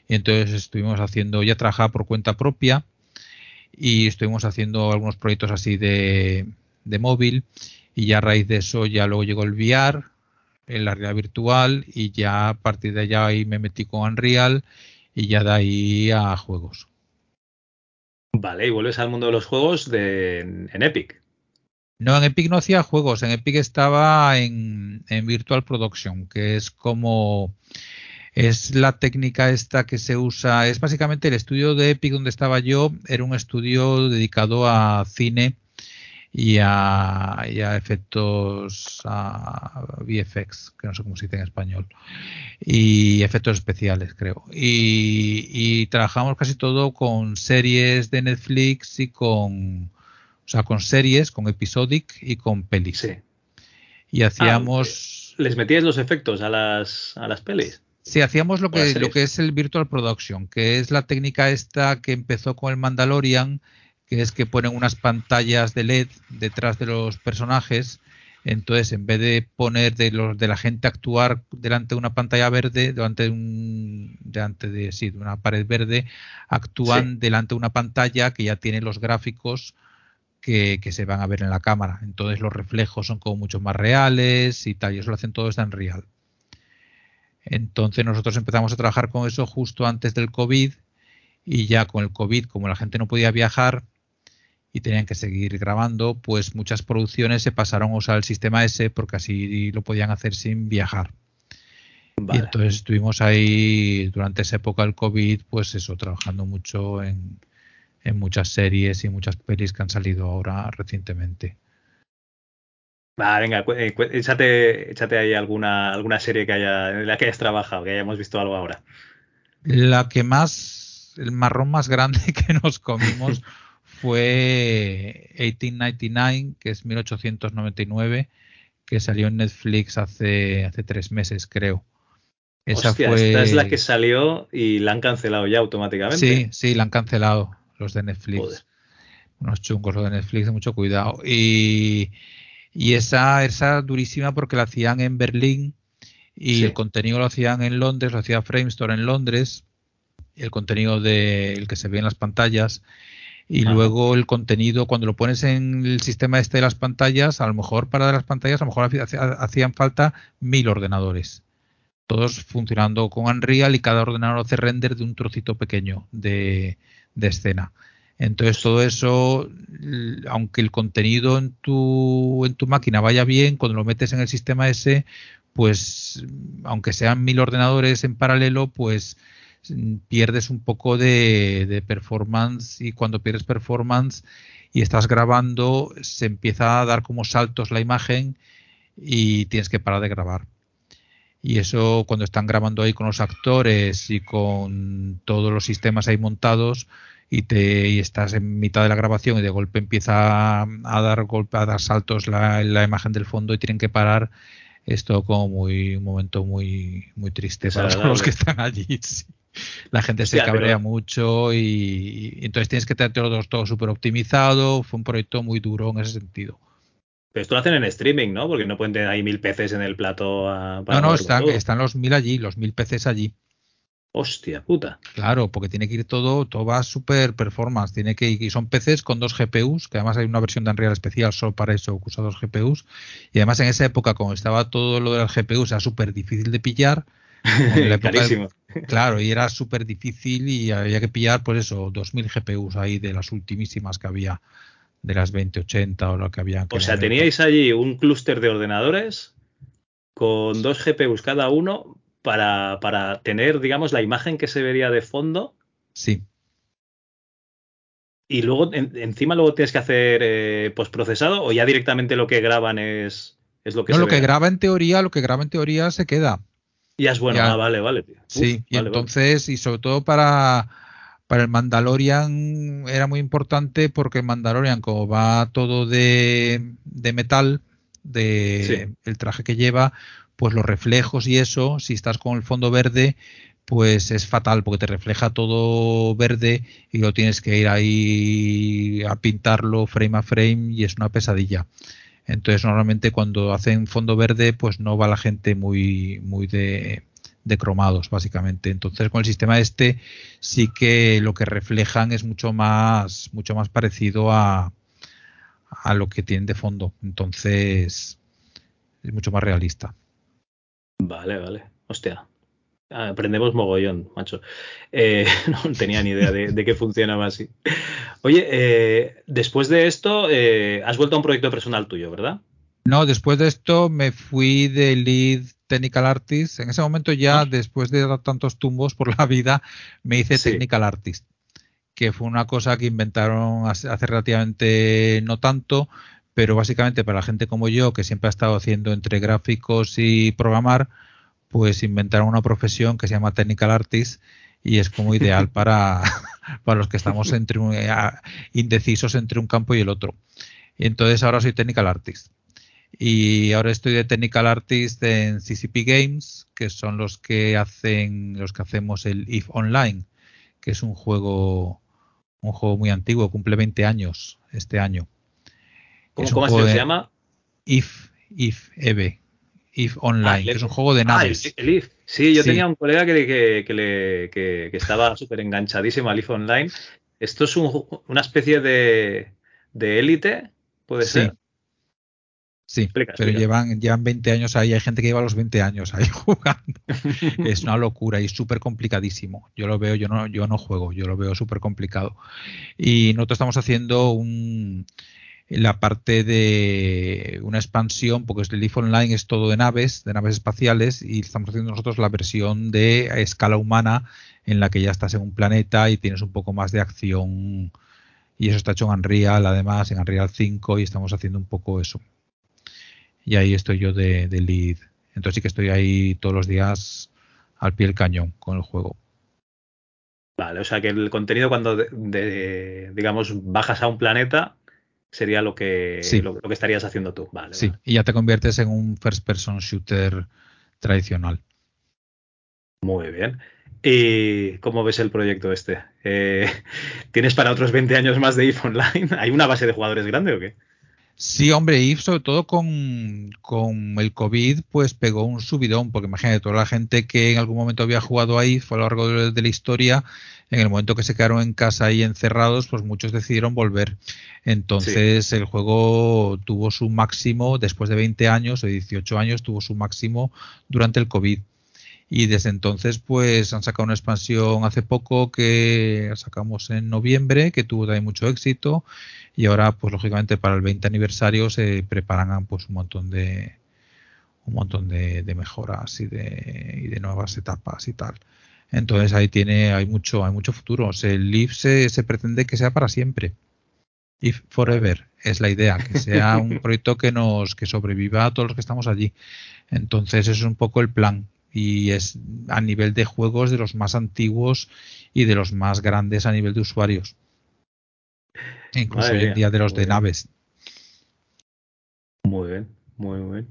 Y entonces estuvimos haciendo ya trabajaba por cuenta propia y estuvimos haciendo algunos proyectos así de, de móvil. Y ya a raíz de eso ya luego llegó el VR, en la realidad virtual y ya a partir de allá ahí me metí con Unreal y ya de ahí a juegos. Vale, y vuelves al mundo de los juegos de, en Epic. No, en Epic no hacía juegos, en Epic estaba en, en Virtual Production, que es como es la técnica esta que se usa, es básicamente el estudio de Epic donde estaba yo, era un estudio dedicado a cine y a, efectos a VFX, que no sé cómo se dice en español, y efectos especiales, creo. Y, trabajamos casi todo con series de Netflix y con, o sea, con series, con episodic y con pelis. Sí. Y hacíamos... Ah, ¿Les metías los efectos a las, a las pelis? Sí, hacíamos lo que, lo que es el Virtual Production, que es la técnica esta que empezó con el Mandalorian, que es que ponen unas pantallas de LED detrás de los personajes. Entonces, en vez de poner de los de la gente actuar delante de una pantalla verde, delante de un delante de sí, de una pared verde, actúan delante de una pantalla que ya tiene los gráficos que, se van a ver en la cámara. Entonces los reflejos son como mucho más reales y tal, y eso lo hacen todo en real. Entonces nosotros empezamos a trabajar con eso justo antes del COVID y ya con el COVID, como la gente no podía viajar, y tenían que seguir grabando, pues muchas producciones se pasaron a usar el sistema S porque así lo podían hacer sin viajar. Y entonces estuvimos ahí durante esa época del COVID, pues eso, trabajando mucho en, muchas series y muchas pelis que han salido ahora recientemente. Va, venga, eh, échate, échate, ahí alguna, alguna serie que haya, en la que hayas trabajado, que hayamos visto algo ahora. La que más, el marrón más grande que nos comimos fue 1899, que es 1899, que salió en Netflix hace, hace tres meses, creo. Esa fue... Esta es la que salió y la han cancelado ya automáticamente. Sí, sí, la han cancelado los de Netflix. Unos chungos los de Netflix, mucho cuidado. Y, y esa, esa durísima porque la hacían en Berlín y el contenido lo hacían en Londres, lo hacía Framestore en Londres, el contenido de el que se ve en las pantallas y luego el contenido, cuando lo pones en el sistema este de las pantallas, a lo mejor para las pantallas, a lo mejor hacían falta mil ordenadores. Todos funcionando con Unreal y cada ordenador hace render de un trocito pequeño de, escena. Entonces todo eso, aunque el contenido en tu, en tu máquina vaya bien, cuando lo metes en el sistema ese, pues aunque sean mil ordenadores en paralelo, pues pierdes un poco de, performance y cuando pierdes performance y estás grabando se empieza a dar como saltos la imagen y tienes que parar de grabar. Y eso cuando están grabando ahí con los actores y con todos los sistemas ahí montados y te y estás en mitad de la grabación y de golpe empieza a, dar golpe a dar saltos la, la imagen del fondo y tienen que parar esto como muy un momento muy muy triste para los que están allí. La gente se cabrea mucho y, entonces tienes que tener todo, todo súper optimizado. Fue un proyecto muy duro en ese sentido. Pero esto lo hacen en streaming, ¿no? Porque no pueden tener ahí mil peces en el plato. no, no, están, están los mil allí, los mil peces allí. Hostia puta. Claro, porque tiene que ir todo, todo va super performance. Tiene que y son PCs con dos GPUs, que además hay una versión de Unreal especial solo para eso, que usa dos GPUs. Y además en esa época, como estaba todo lo de las GPUs, era súper difícil de pillar. Carísimo. claro, y era súper difícil y había que pillar, pues eso, 2000 GPUs ahí de las ultimísimas que había, de las 2080 o lo que había. O sea, teníais allí un clúster de ordenadores con dos GPUs cada uno para, para tener, digamos, la imagen que se vería de fondo. Sí. Y luego, encima, luego tienes que hacer eh, postprocesado o ya directamente lo que graban es, es lo que no, lo que graba en teoría, lo que graba en teoría se queda. Ya es bueno, ah, vale, vale. sí, y entonces, y sobre todo para, para el Mandalorian era muy importante porque el Mandalorian, como va todo de, de metal, de el traje que lleva, pues los reflejos y eso, si estás con el fondo verde, pues es fatal porque te refleja todo verde y lo tienes que ir ahí a pintarlo frame a frame y es una pesadilla. Entonces normalmente cuando hacen fondo verde pues no va la gente muy, muy de, de cromados básicamente. Entonces con el sistema este sí que lo que reflejan es mucho más, mucho más parecido a, a lo que tienen de fondo. Entonces es mucho más realista. Vale, vale. Hostia. Aprendemos mogollón, macho. Eh, no tenía ni idea de, que funcionaba así. Oye, eh, después de esto, eh, has vuelto a un proyecto personal tuyo, ¿verdad? No, después de esto me fui de lead technical artist. En ese momento ya, ah. después de dar tantos tumbos por la vida, me hice technical artist, que fue una cosa que inventaron hace relativamente no tanto, pero básicamente para la gente como yo, que siempre ha estado haciendo entre gráficos y programar, pues inventaron una profesión que se llama Technical Artist y es como ideal para, para los que estamos entre eh, indecisos entre un campo y el otro. Y entonces ahora soy Technical Artist. Y ahora estoy de Technical Artist en CCP Games, que son los que hacen, los que hacemos el If Online, que es un juego, un juego muy antiguo, cumple 20 años este año. ¿Cómo, se llama? If, If, Eve. If Online, que es un juego de ah, naves. el, If. Sí, yo tenía un colega que, que, estaba súper enganchadísimo al If Online. Esto es una especie de, de élite, puede ser. Sí, pero llevan, llevan 20 años ahí. Hay gente que lleva los 20 años ahí jugando. es una locura y súper complicadísimo. Yo lo veo, yo no, yo no juego, yo lo veo súper complicado. Y nosotros estamos haciendo un, la parte de una expansión, porque el Leaf Online es todo de naves, de naves espaciales, y estamos haciendo nosotros la versión de escala humana en la que ya estás en un planeta y tienes un poco más de acción. Y eso está hecho en Unreal, además, en Unreal 5, y estamos haciendo un poco eso. Y ahí estoy yo de, lead. Entonces sí que estoy ahí todos los días al pie del cañón con el juego. Vale, o sea que el contenido cuando, digamos, bajas a un planeta, sería lo que, lo, que estarías haciendo tú. Vale, sí, y ya te conviertes en un first person shooter tradicional. Muy bien. ¿Y cómo ves el proyecto este? Eh, ¿Tienes para otros 20 años más de IF Online? ¿Hay una base de jugadores grande o qué? Sí, hombre, y sobre todo con, con, el COVID, pues pegó un subidón, porque imagínate, toda la gente que en algún momento había jugado ahí a lo largo de, la historia, en el momento que se quedaron en casa y encerrados, pues muchos decidieron volver. Entonces el juego tuvo su máximo, después de 20 años o 18 años, tuvo su máximo durante el COVID y desde entonces pues han sacado una expansión hace poco que sacamos en noviembre que tuvo también mucho éxito y ahora pues lógicamente para el 20 aniversario se preparan pues un montón de un montón de, mejoras y de, y de nuevas etapas y tal. Entonces ahí tiene hay mucho hay mucho futuro. El Leaf se, se pretende que sea para siempre. If Forever es la idea, que sea un proyecto que nos que sobreviva a todos los que estamos allí. Entonces, es un poco el plan y es a nivel de juegos de los más antiguos y de los más grandes a nivel de usuarios. Incluso hoy en día de los de naves. Muy bien, muy bien.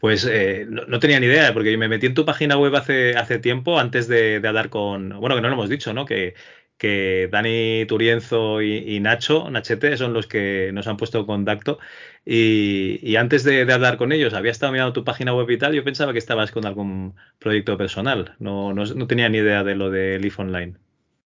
Pues eh, no, tenía ni idea, porque me metí en tu página web hace, hace tiempo, antes de, hablar con. Bueno, que no lo hemos dicho, ¿no? Que, que Dani Turienzo y, Nacho, Nachete, son los que nos han puesto en contacto. Y, antes de, hablar con ellos, había estado mirando tu página web y tal, yo pensaba que estabas con algún proyecto personal. No, no, tenía ni idea de lo de Leaf Online.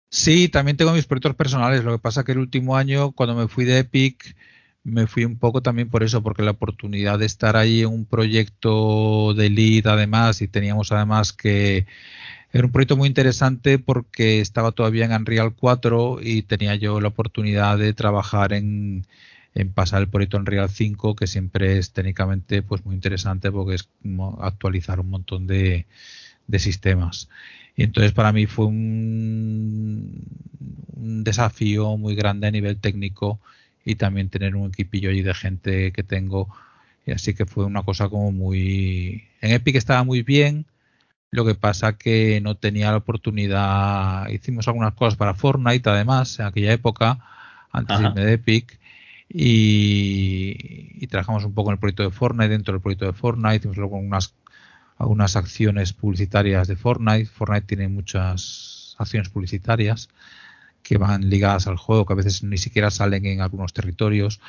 Sí, también tengo mis proyectos personales. Lo que pasa que el último año, cuando me fui de Epic, me fui un poco también por eso, porque la oportunidad de estar ahí en un proyecto de lead además, y teníamos además que era un proyecto muy interesante porque estaba todavía en Unreal 4 y tenía yo la oportunidad de trabajar en, pasar el proyecto Unreal 5, que siempre es técnicamente pues muy interesante porque es actualizar un montón de, sistemas. Y entonces para mí fue un, un, desafío muy grande a nivel técnico y también tener un equipillo allí de gente que tengo. Y así que fue una cosa como muy... En Epic estaba muy bien, lo que pasa que no tenía la oportunidad. Hicimos algunas cosas para Fortnite, además, en aquella época, antes de irme de Epic. Y, trabajamos un poco en el proyecto de Fortnite, dentro del proyecto de Fortnite. Hicimos algunas, algunas acciones publicitarias de Fortnite. Fortnite tiene muchas acciones publicitarias que van ligadas al juego, que a veces ni siquiera salen en algunos territorios.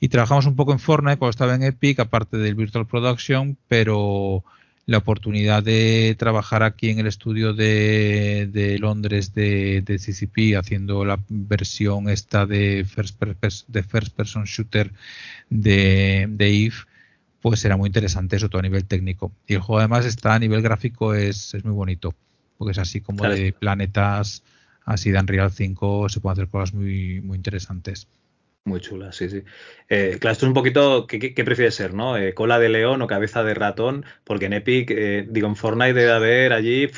Y trabajamos un poco en Fortnite cuando estaba en Epic, aparte del Virtual Production, pero la oportunidad de trabajar aquí en el estudio de, Londres de, CCP haciendo la versión esta de First, de first Person Shooter de, de EVE, pues era muy interesante eso todo a nivel técnico. Y el juego además está a nivel gráfico es, es muy bonito, porque es así como de planetas, así de Unreal 5 se pueden hacer cosas muy, muy interesantes. Muy chula, sí, sí. Eh, claro, esto es un poquito, ¿qué, qué, prefieres ser, no? Eh, ¿Cola de león o cabeza de ratón? Porque en Epic, eh, digo, en Fortnite debe haber allí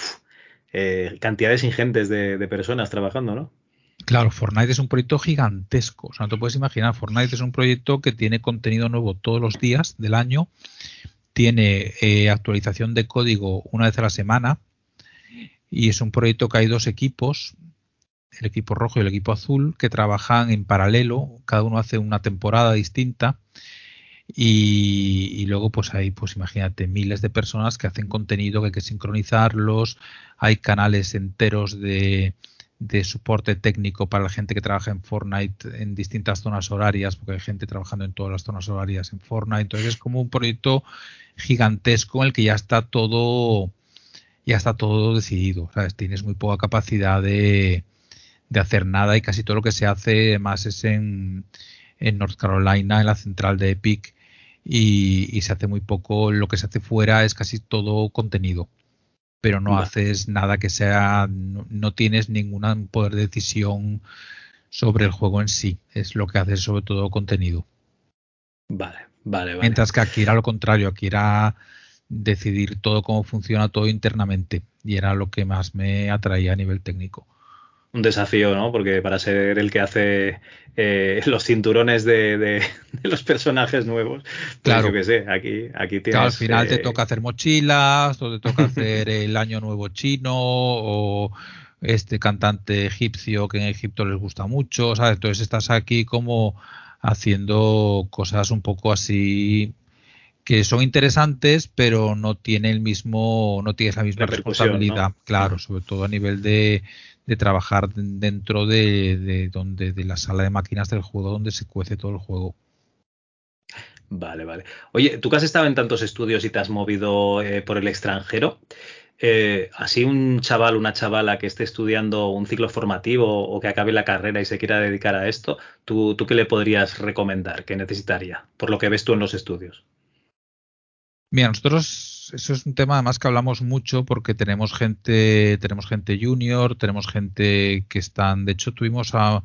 cantidades ingentes de, personas trabajando, ¿no? Claro, Fortnite es un proyecto gigantesco. O sea, no te puedes imaginar, Fortnite es un proyecto que tiene contenido nuevo todos los días del año, tiene actualización de código una vez a la semana y es un proyecto que hay dos equipos el equipo rojo y el equipo azul, que trabajan en paralelo, cada uno hace una temporada distinta. Y, luego pues hay pues imagínate miles de personas que hacen contenido que hay que sincronizarlos hay canales enteros de, de soporte técnico para la gente que trabaja en Fortnite en distintas zonas horarias porque hay gente trabajando en todas las zonas horarias en Fortnite entonces es como un proyecto gigantesco en el que ya está todo ya está todo decidido ¿sabes? tienes muy poca capacidad de, de hacer nada y casi todo lo que se hace más es en, en North Carolina, en la central de Epic y, se hace muy poco, lo que se hace fuera es casi todo contenido, pero no haces nada que sea, no, tienes ningún poder de decisión sobre el juego en sí, es lo que haces sobre todo contenido. Vale, vale, vale. Mientras que aquí era lo contrario, aquí era decidir todo cómo funciona todo internamente y era lo que más me atraía a nivel técnico un desafío, ¿no? Porque para ser el que hace eh, los cinturones de, los personajes nuevos, pues claro. yo qué sé, aquí, aquí tienes... al final te eh, toca hacer mochilas, o te toca hacer el año nuevo chino, o este cantante egipcio que en Egipto les gusta mucho, ¿sabes? Entonces estás aquí como haciendo cosas un poco así que son interesantes, pero no tiene el mismo, no tienes la misma responsabilidad, claro, sobre todo a nivel de, de trabajar dentro de, donde de la sala de máquinas del juego donde se cuece todo el juego. Vale, vale. Oye, tú que has estado en tantos estudios y te has movido eh, por el extranjero, eh, así un chaval, una chavala que esté estudiando un ciclo formativo o que acabe la carrera y se quiera dedicar a esto, ¿tú, tú qué le podrías recomendar? ¿Qué necesitaría? Por lo que ves tú en los estudios. Mira, nosotros eso es un tema además que hablamos mucho porque tenemos gente, tenemos gente junior, tenemos gente que están, de hecho tuvimos a,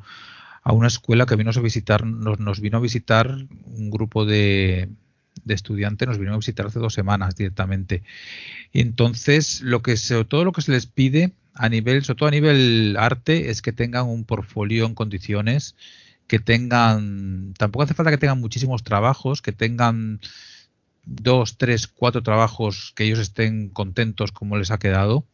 una escuela que vino a visitar, nos, nos vino a visitar un grupo de, de estudiantes, nos vino a visitar hace dos semanas directamente. Y entonces, lo que sobre todo lo que se les pide a nivel, sobre todo a nivel arte, es que tengan un portfolio en condiciones, que tengan, tampoco hace falta que tengan muchísimos trabajos, que tengan dos, tres, cuatro trabajos que ellos estén contentos como les ha quedado.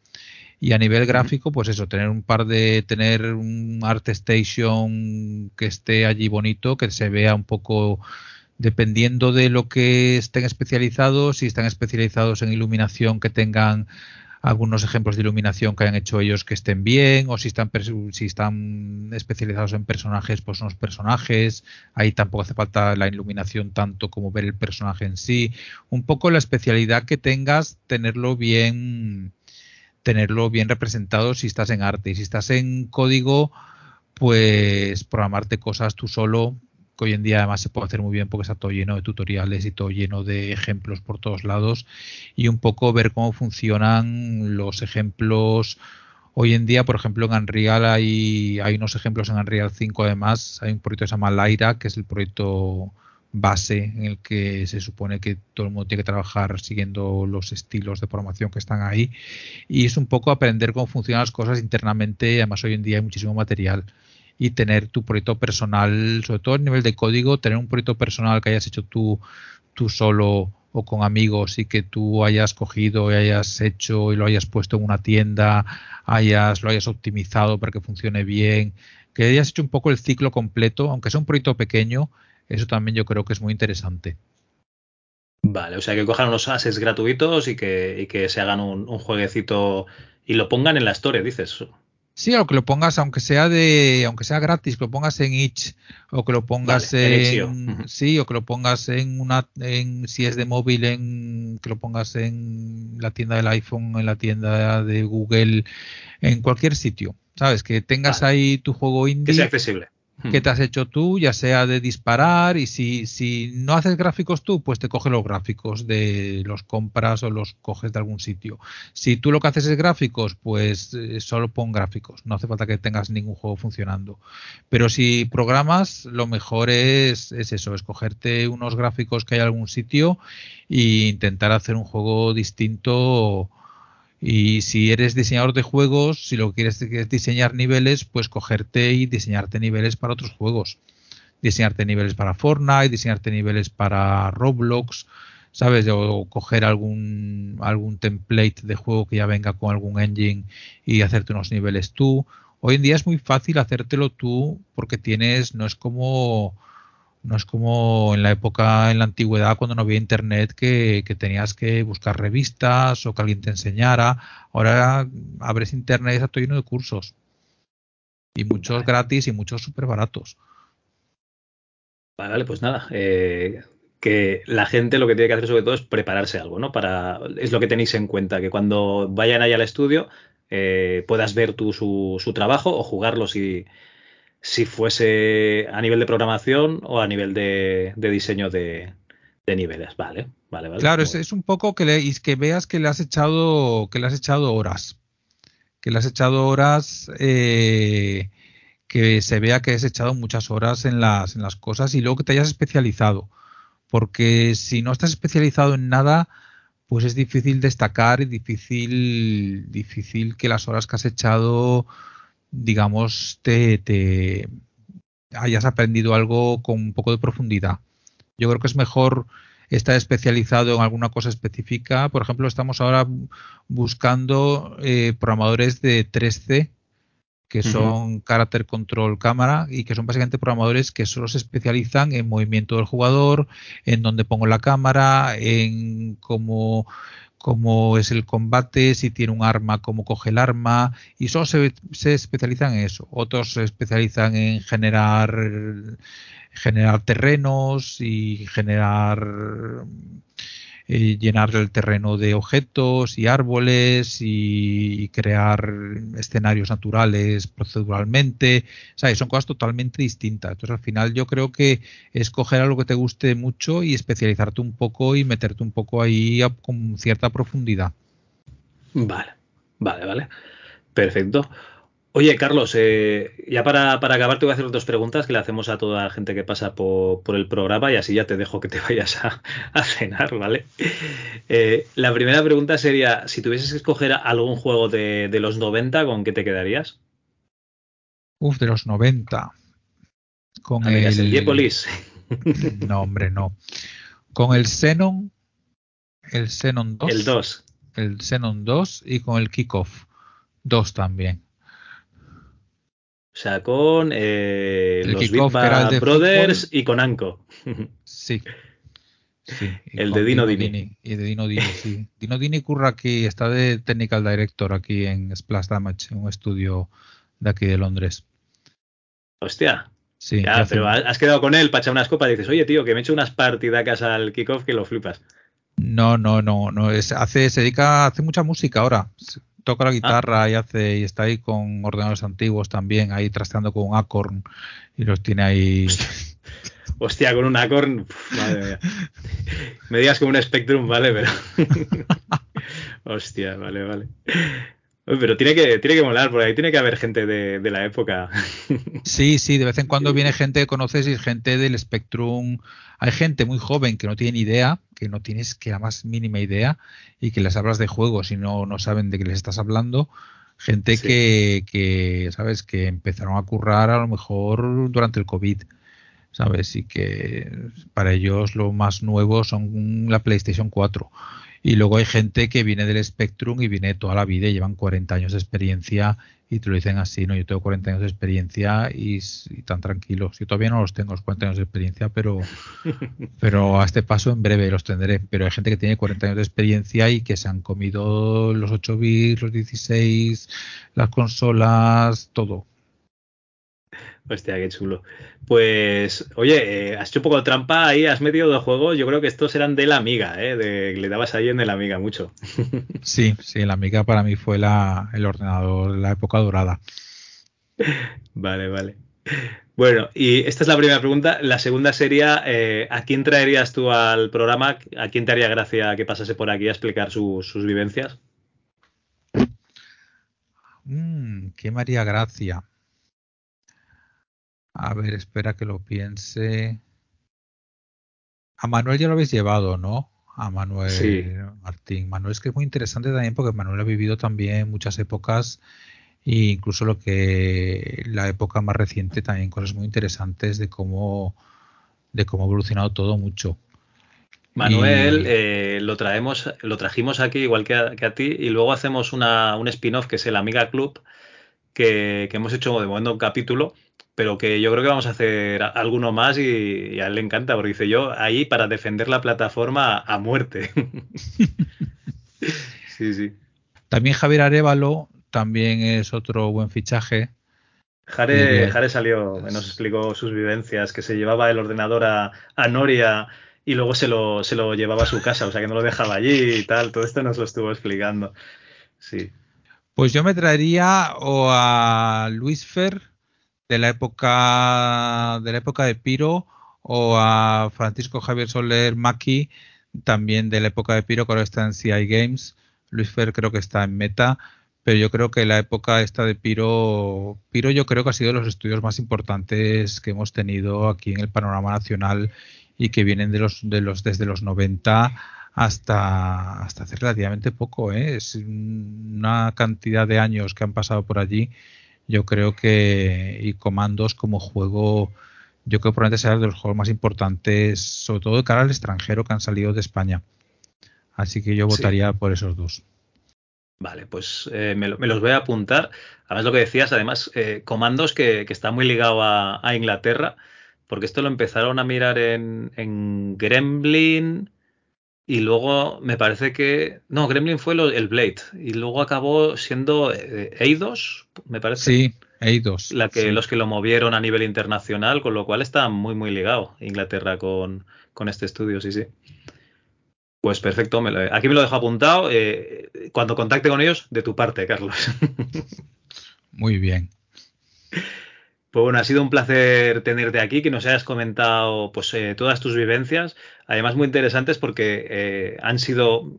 Y a nivel gráfico, pues eso, tener un par de, tener un art station que esté allí bonito, que se vea un poco, dependiendo de lo que estén especializados, si están especializados en iluminación, que tengan algunos ejemplos de iluminación que hayan hecho ellos que estén bien, o si están, si están especializados en personajes, pues unos personajes. Ahí tampoco hace falta la iluminación tanto como ver el personaje en sí. Un poco la especialidad que tengas, tenerlo bien, tenerlo bien representado si estás en arte. Y si estás en código, pues programarte cosas tú solo hoy en día además se puede hacer muy bien porque está todo lleno de tutoriales y todo lleno de ejemplos por todos lados y un poco ver cómo funcionan los ejemplos. Hoy en día, por ejemplo, en Unreal hay, hay unos ejemplos en Unreal 5 además, hay un proyecto que se llama Lyra, que es el proyecto base en el que se supone que todo el mundo tiene que trabajar siguiendo los estilos de programación que están ahí. Y es un poco aprender cómo funcionan las cosas internamente, además hoy en día hay muchísimo material y tener tu proyecto personal, sobre todo a nivel de código, tener un proyecto personal que hayas hecho tú, tú solo o con amigos y que tú hayas cogido y hayas hecho y lo hayas puesto en una tienda, hayas, lo hayas optimizado para que funcione bien, que hayas hecho un poco el ciclo completo, aunque sea un proyecto pequeño, eso también yo creo que es muy interesante. Vale, o sea que cojan unos assets gratuitos y que, y que se hagan un, un, jueguecito y lo pongan en la historia, dices. Sí, o que lo pongas, aunque sea de, aunque sea gratis, que lo pongas en itch, o que lo pongas en, sí, o. que lo pongas en una, en, si es de móvil, en, que lo pongas en la tienda del iPhone, en la tienda de Google, en cualquier sitio, sabes, que tengas ahí tu juego indie, que sea accesible que te has hecho tú, ya sea de disparar, y si, si no haces gráficos tú, pues te coge los gráficos de los compras o los coges de algún sitio. Si tú lo que haces es gráficos, pues eh, solo pon gráficos, no hace falta que tengas ningún juego funcionando. Pero si programas, lo mejor es, es eso, escogerte unos gráficos que hay en algún sitio e intentar hacer un juego distinto y si eres diseñador de juegos, si lo que quieres es diseñar niveles, pues cogerte y diseñarte niveles para otros juegos. Diseñarte niveles para Fortnite, diseñarte niveles para Roblox, ¿sabes? O coger algún, algún template de juego que ya venga con algún engine y hacerte unos niveles tú. Hoy en día es muy fácil hacértelo tú porque tienes, no es como no es como en la época, en la antigüedad, cuando no había internet, que, tenías que buscar revistas o que alguien te enseñara. Ahora abres internet y está todo lleno de cursos. Y muchos gratis y muchos súper baratos. Vale, pues nada. Eh, que la gente lo que tiene que hacer sobre todo es prepararse algo, ¿no? Para, es lo que tenéis en cuenta, que cuando vayan allá al estudio eh, puedas ver tú su, su trabajo o jugarlo si, si fuese a nivel de programación o a nivel de, diseño de, niveles. Vale, vale, vale. Claro, es, un poco que, le, que veas que le has echado, que le has echado horas. Que le has echado horas, eh, que se vea que has echado muchas horas en las, en las cosas y luego que te hayas especializado. Porque si no estás especializado en nada, pues es difícil destacar y difícil, difícil que las horas que has echado digamos, te, te hayas aprendido algo con un poco de profundidad. Yo creo que es mejor estar especializado en alguna cosa específica. Por ejemplo, estamos ahora buscando eh, programadores de 3C, que son Character Control Cámara, y que son básicamente programadores que solo se especializan en movimiento del jugador, en dónde pongo la cámara, en cómo cómo es el combate, si tiene un arma, cómo coge el arma, y solo se, se especializan en eso. Otros se especializan en generar, generar terrenos y generar eh, llenar el terreno de objetos y árboles y, crear escenarios naturales proceduralmente. Son cosas totalmente distintas. Entonces, al final, yo creo que escoger algo que te guste mucho y especializarte un poco y meterte un poco ahí con cierta profundidad. Vale, vale, vale. Perfecto. Oye, Carlos, eh, ya para, acabar te voy a hacer dos preguntas que le hacemos a toda la gente que pasa por, el programa y así ya te dejo que te vayas a, cenar, ¿vale? Eh, la primera pregunta sería, si tuvieses que escoger algún juego de, los 90, ¿con qué te quedarías? Uf, de los 90. Con el... el No, hombre, no. Con el Xenon, el Xenon 2. El 2. El Xenon 2 y con el Kickoff 2 también. O sea, con eh, los Big Brothers y con Anko. Sí. Sí, El de Dino Dini. Y de Dino Dini, sí. Dino Dini curra aquí, está de Technical Director aquí en Splash Damage, en un estudio de aquí de Londres. Hostia. Sí, Ya, hace- pero has has quedado con él para echar unas copas y dices, oye, tío, que me he hecho unas partidacas al kickoff que lo flipas. No, no, no, no es, hace, se dedica, hace mucha música ahora. Toca Ah. la guitarra y hace, y está ahí con ordenadores antiguos también, ahí trasteando con un Acorn y los tiene ahí. Hostia, con un Acorn, madre mía. Me digas con un Spectrum, vale, pero. Hostia, vale, vale. Pero tiene que, tiene que molar, porque ahí tiene que haber gente de, de la época. Sí, sí, de vez en cuando viene gente que conoces y gente del Spectrum. Hay gente muy joven que no tiene ni idea, que no tienes que la más mínima idea y que les hablas de juegos y no, no saben de qué les estás hablando. Gente Sí. que, que, ¿sabes? Que empezaron a currar a lo mejor durante el COVID, ¿sabes? Y que para ellos lo más nuevo son la PlayStation 4. Y luego hay gente que viene del Spectrum y viene toda la vida y llevan 40 años de experiencia y te lo dicen así, ¿no? Yo tengo 40 años de experiencia y, y tan tranquilos. Yo todavía no los tengo, los 40 años de experiencia, pero, pero a este paso en breve los tendré. Pero hay gente que tiene 40 años de experiencia y que se han comido los 8 bits, los 16, las consolas, todo. Hostia, qué chulo. Pues, oye, eh, has hecho un poco de trampa ahí, has metido dos juegos. Yo creo que estos eran de la Amiga, ¿eh? De, le dabas ahí en el Amiga mucho. Sí, sí, la Amiga para mí fue la, el ordenador de la época dorada. Vale, vale. Bueno, y esta es la primera pregunta. La segunda sería, eh, ¿a quién traerías tú al programa? ¿A quién te haría gracia que pasase por aquí a explicar su- sus vivencias? Mm, ¿Qué me haría gracia? A ver, espera que lo piense. A Manuel ya lo habéis llevado, ¿no? A Manuel Sí. Martín. Manuel es que es muy interesante también porque Manuel ha vivido también muchas épocas e incluso lo que la época más reciente también cosas muy interesantes de cómo de cómo ha evolucionado todo mucho. Manuel, Y- eh, lo traemos, lo trajimos aquí igual que a, que a ti, y luego hacemos una, un spin-off que es el Amiga Club, que, que hemos hecho de momento un capítulo, pero que yo creo que vamos a hacer alguno más y, y a él le encanta, porque dice yo ahí para defender la plataforma a, muerte. sí, sí. También Javier Arevalo también es otro buen fichaje. Jare. Jare salió, nos explicó sus vivencias, que se llevaba el ordenador a, a Noria y luego se lo, se lo llevaba a su casa, o sea que no lo dejaba allí y tal. Todo esto nos lo estuvo explicando. Sí. Pues yo me traería o a Luis Fer de la época de la época de Piro o a Francisco Javier Soler Maki también de la época de Piro que ahora está en CI Games. Luis Fer creo que está en Meta, pero yo creo que la época esta de Piro Piro yo creo que ha sido de los estudios más importantes que hemos tenido aquí en el panorama nacional y que vienen de los de los desde los 90 hasta, hasta hace relativamente poco. ¿eh? Es una cantidad de años que han pasado por allí. Yo creo que, y Comandos como juego, yo creo que probablemente sea de los juegos más importantes, sobre todo de cara al extranjero que han salido de España. Así que yo Sí. votaría por esos dos. Vale, pues eh, me los voy a apuntar. Además, lo que decías, además, eh, comandos que, que está muy ligado a, a Inglaterra, porque esto lo empezaron a mirar en, en Gremlin y luego me parece que. No, Gremlin fue lo- el Blade y luego acabó siendo eh, Eidos, me parece. Sí, Eidos. La que, sí. Los que lo movieron a nivel internacional, con lo cual está muy, muy ligado Inglaterra con, con este estudio, sí, sí. Pues perfecto, me lo- aquí me lo dejo apuntado. eh, cuando contacte con ellos, de tu parte, Carlos. Muy bien. Pues bueno, ha sido un placer tenerte aquí, que nos hayas comentado pues, eh, todas tus vivencias, además muy interesantes porque eh, han sido,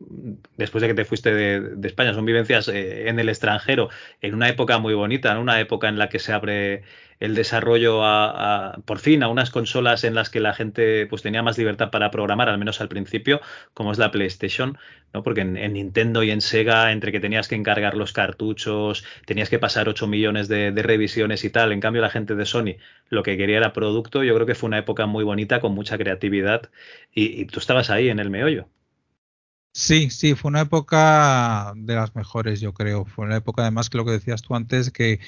después de que te fuiste de, España, son vivencias eh, en el extranjero, en una época muy bonita, ¿no? una época en la que se abre el desarrollo a, por fin a unas consolas en las que la gente pues tenía más libertad para programar, al menos al principio, como es la PlayStation, ¿no? Porque en, en Nintendo y en Sega, entre que tenías que encargar los cartuchos, tenías que pasar 8 millones de, de revisiones y tal, en cambio la gente de Sony lo que quería era producto, yo creo que fue una época muy bonita, con mucha creatividad, y, y tú estabas ahí en el meollo. Sí, sí, fue una época de las mejores, yo creo. Fue una época, además, que lo que decías tú antes, que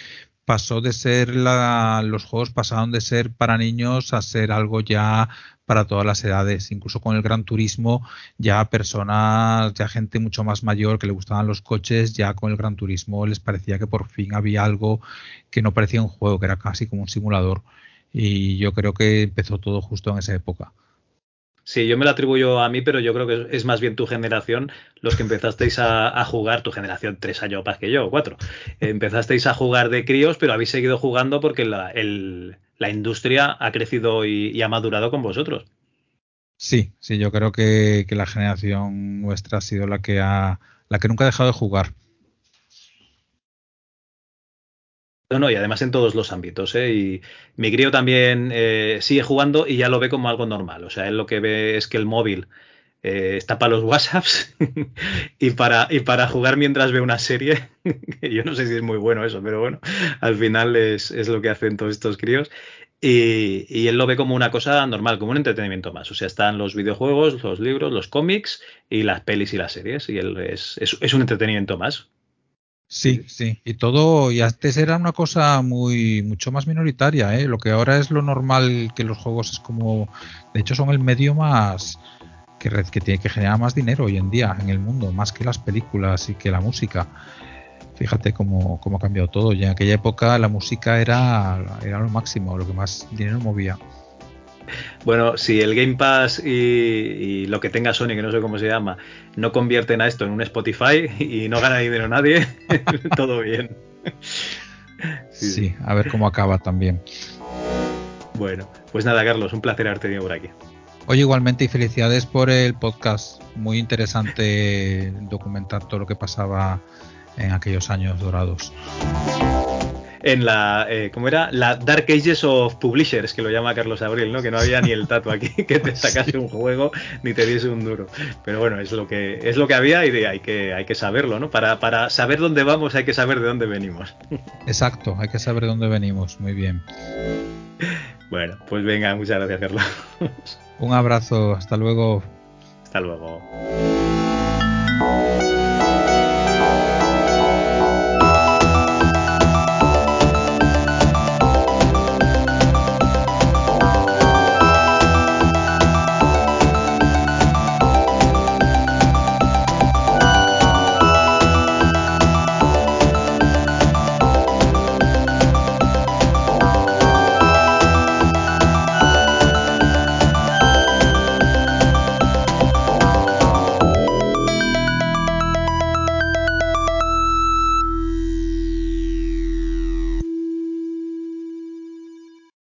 pasó de ser la, los juegos pasaron de ser para niños a ser algo ya para todas las edades, incluso con el Gran Turismo, ya personas, ya gente mucho más mayor que le gustaban los coches, ya con el Gran Turismo les parecía que por fin había algo que no parecía un juego, que era casi como un simulador. Y yo creo que empezó todo justo en esa época. Sí, yo me lo atribuyo a mí, pero yo creo que es más bien tu generación los que empezasteis a, jugar, tu generación tres años más que yo, cuatro. Empezasteis a jugar de críos, pero habéis seguido jugando porque la, industria ha crecido y, ha madurado con vosotros. Sí, sí, yo creo que, que, la generación nuestra ha sido la que ha, la que nunca ha dejado de jugar. No, no, y además en todos los ámbitos. ¿eh? Y mi crío también eh, sigue jugando y ya lo ve como algo normal. O sea, él lo que ve es que el móvil eh, está para los WhatsApps y, para, y para jugar mientras ve una serie. Yo no sé si es muy bueno eso, pero bueno, al final es, lo que hacen todos estos críos. Y, él lo ve como una cosa normal, como un entretenimiento más. O sea, están los videojuegos, los libros, los cómics y las pelis y las series. Y él es, es un entretenimiento más. Sí, sí, y todo, y antes era una cosa muy, mucho más minoritaria, ¿eh? Lo que ahora es lo normal que los juegos es como, de hecho son el medio más, que, que tiene que generar más dinero hoy en día en el mundo, más que las películas y que la música. Fíjate cómo, cómo ha cambiado todo. Ya en aquella época la música era, era lo máximo, lo que más dinero movía. Bueno, si el Game Pass y, lo que tenga Sony, que no sé cómo se llama, no convierten a esto en un Spotify y no gana dinero nadie, todo bien. Sí. a ver cómo acaba también. Bueno, pues nada, Carlos, un placer haberte tenido por aquí. Oye, igualmente y felicidades por el podcast. Muy interesante documentar todo lo que pasaba en aquellos años dorados en la, eh, ¿cómo era? La Dark Ages of Publishers, que lo llama Carlos Abril, ¿no? Que no había ni el tato aquí que te sacase un juego ni te diese un duro. Pero bueno, es lo que, es lo que había y hay que, hay que saberlo, ¿no? Para, para saber dónde vamos hay que saber de dónde venimos. Exacto, hay que saber de dónde venimos. Muy bien. Bueno, pues venga, muchas gracias, Carlos. Un abrazo, hasta luego. Hasta luego.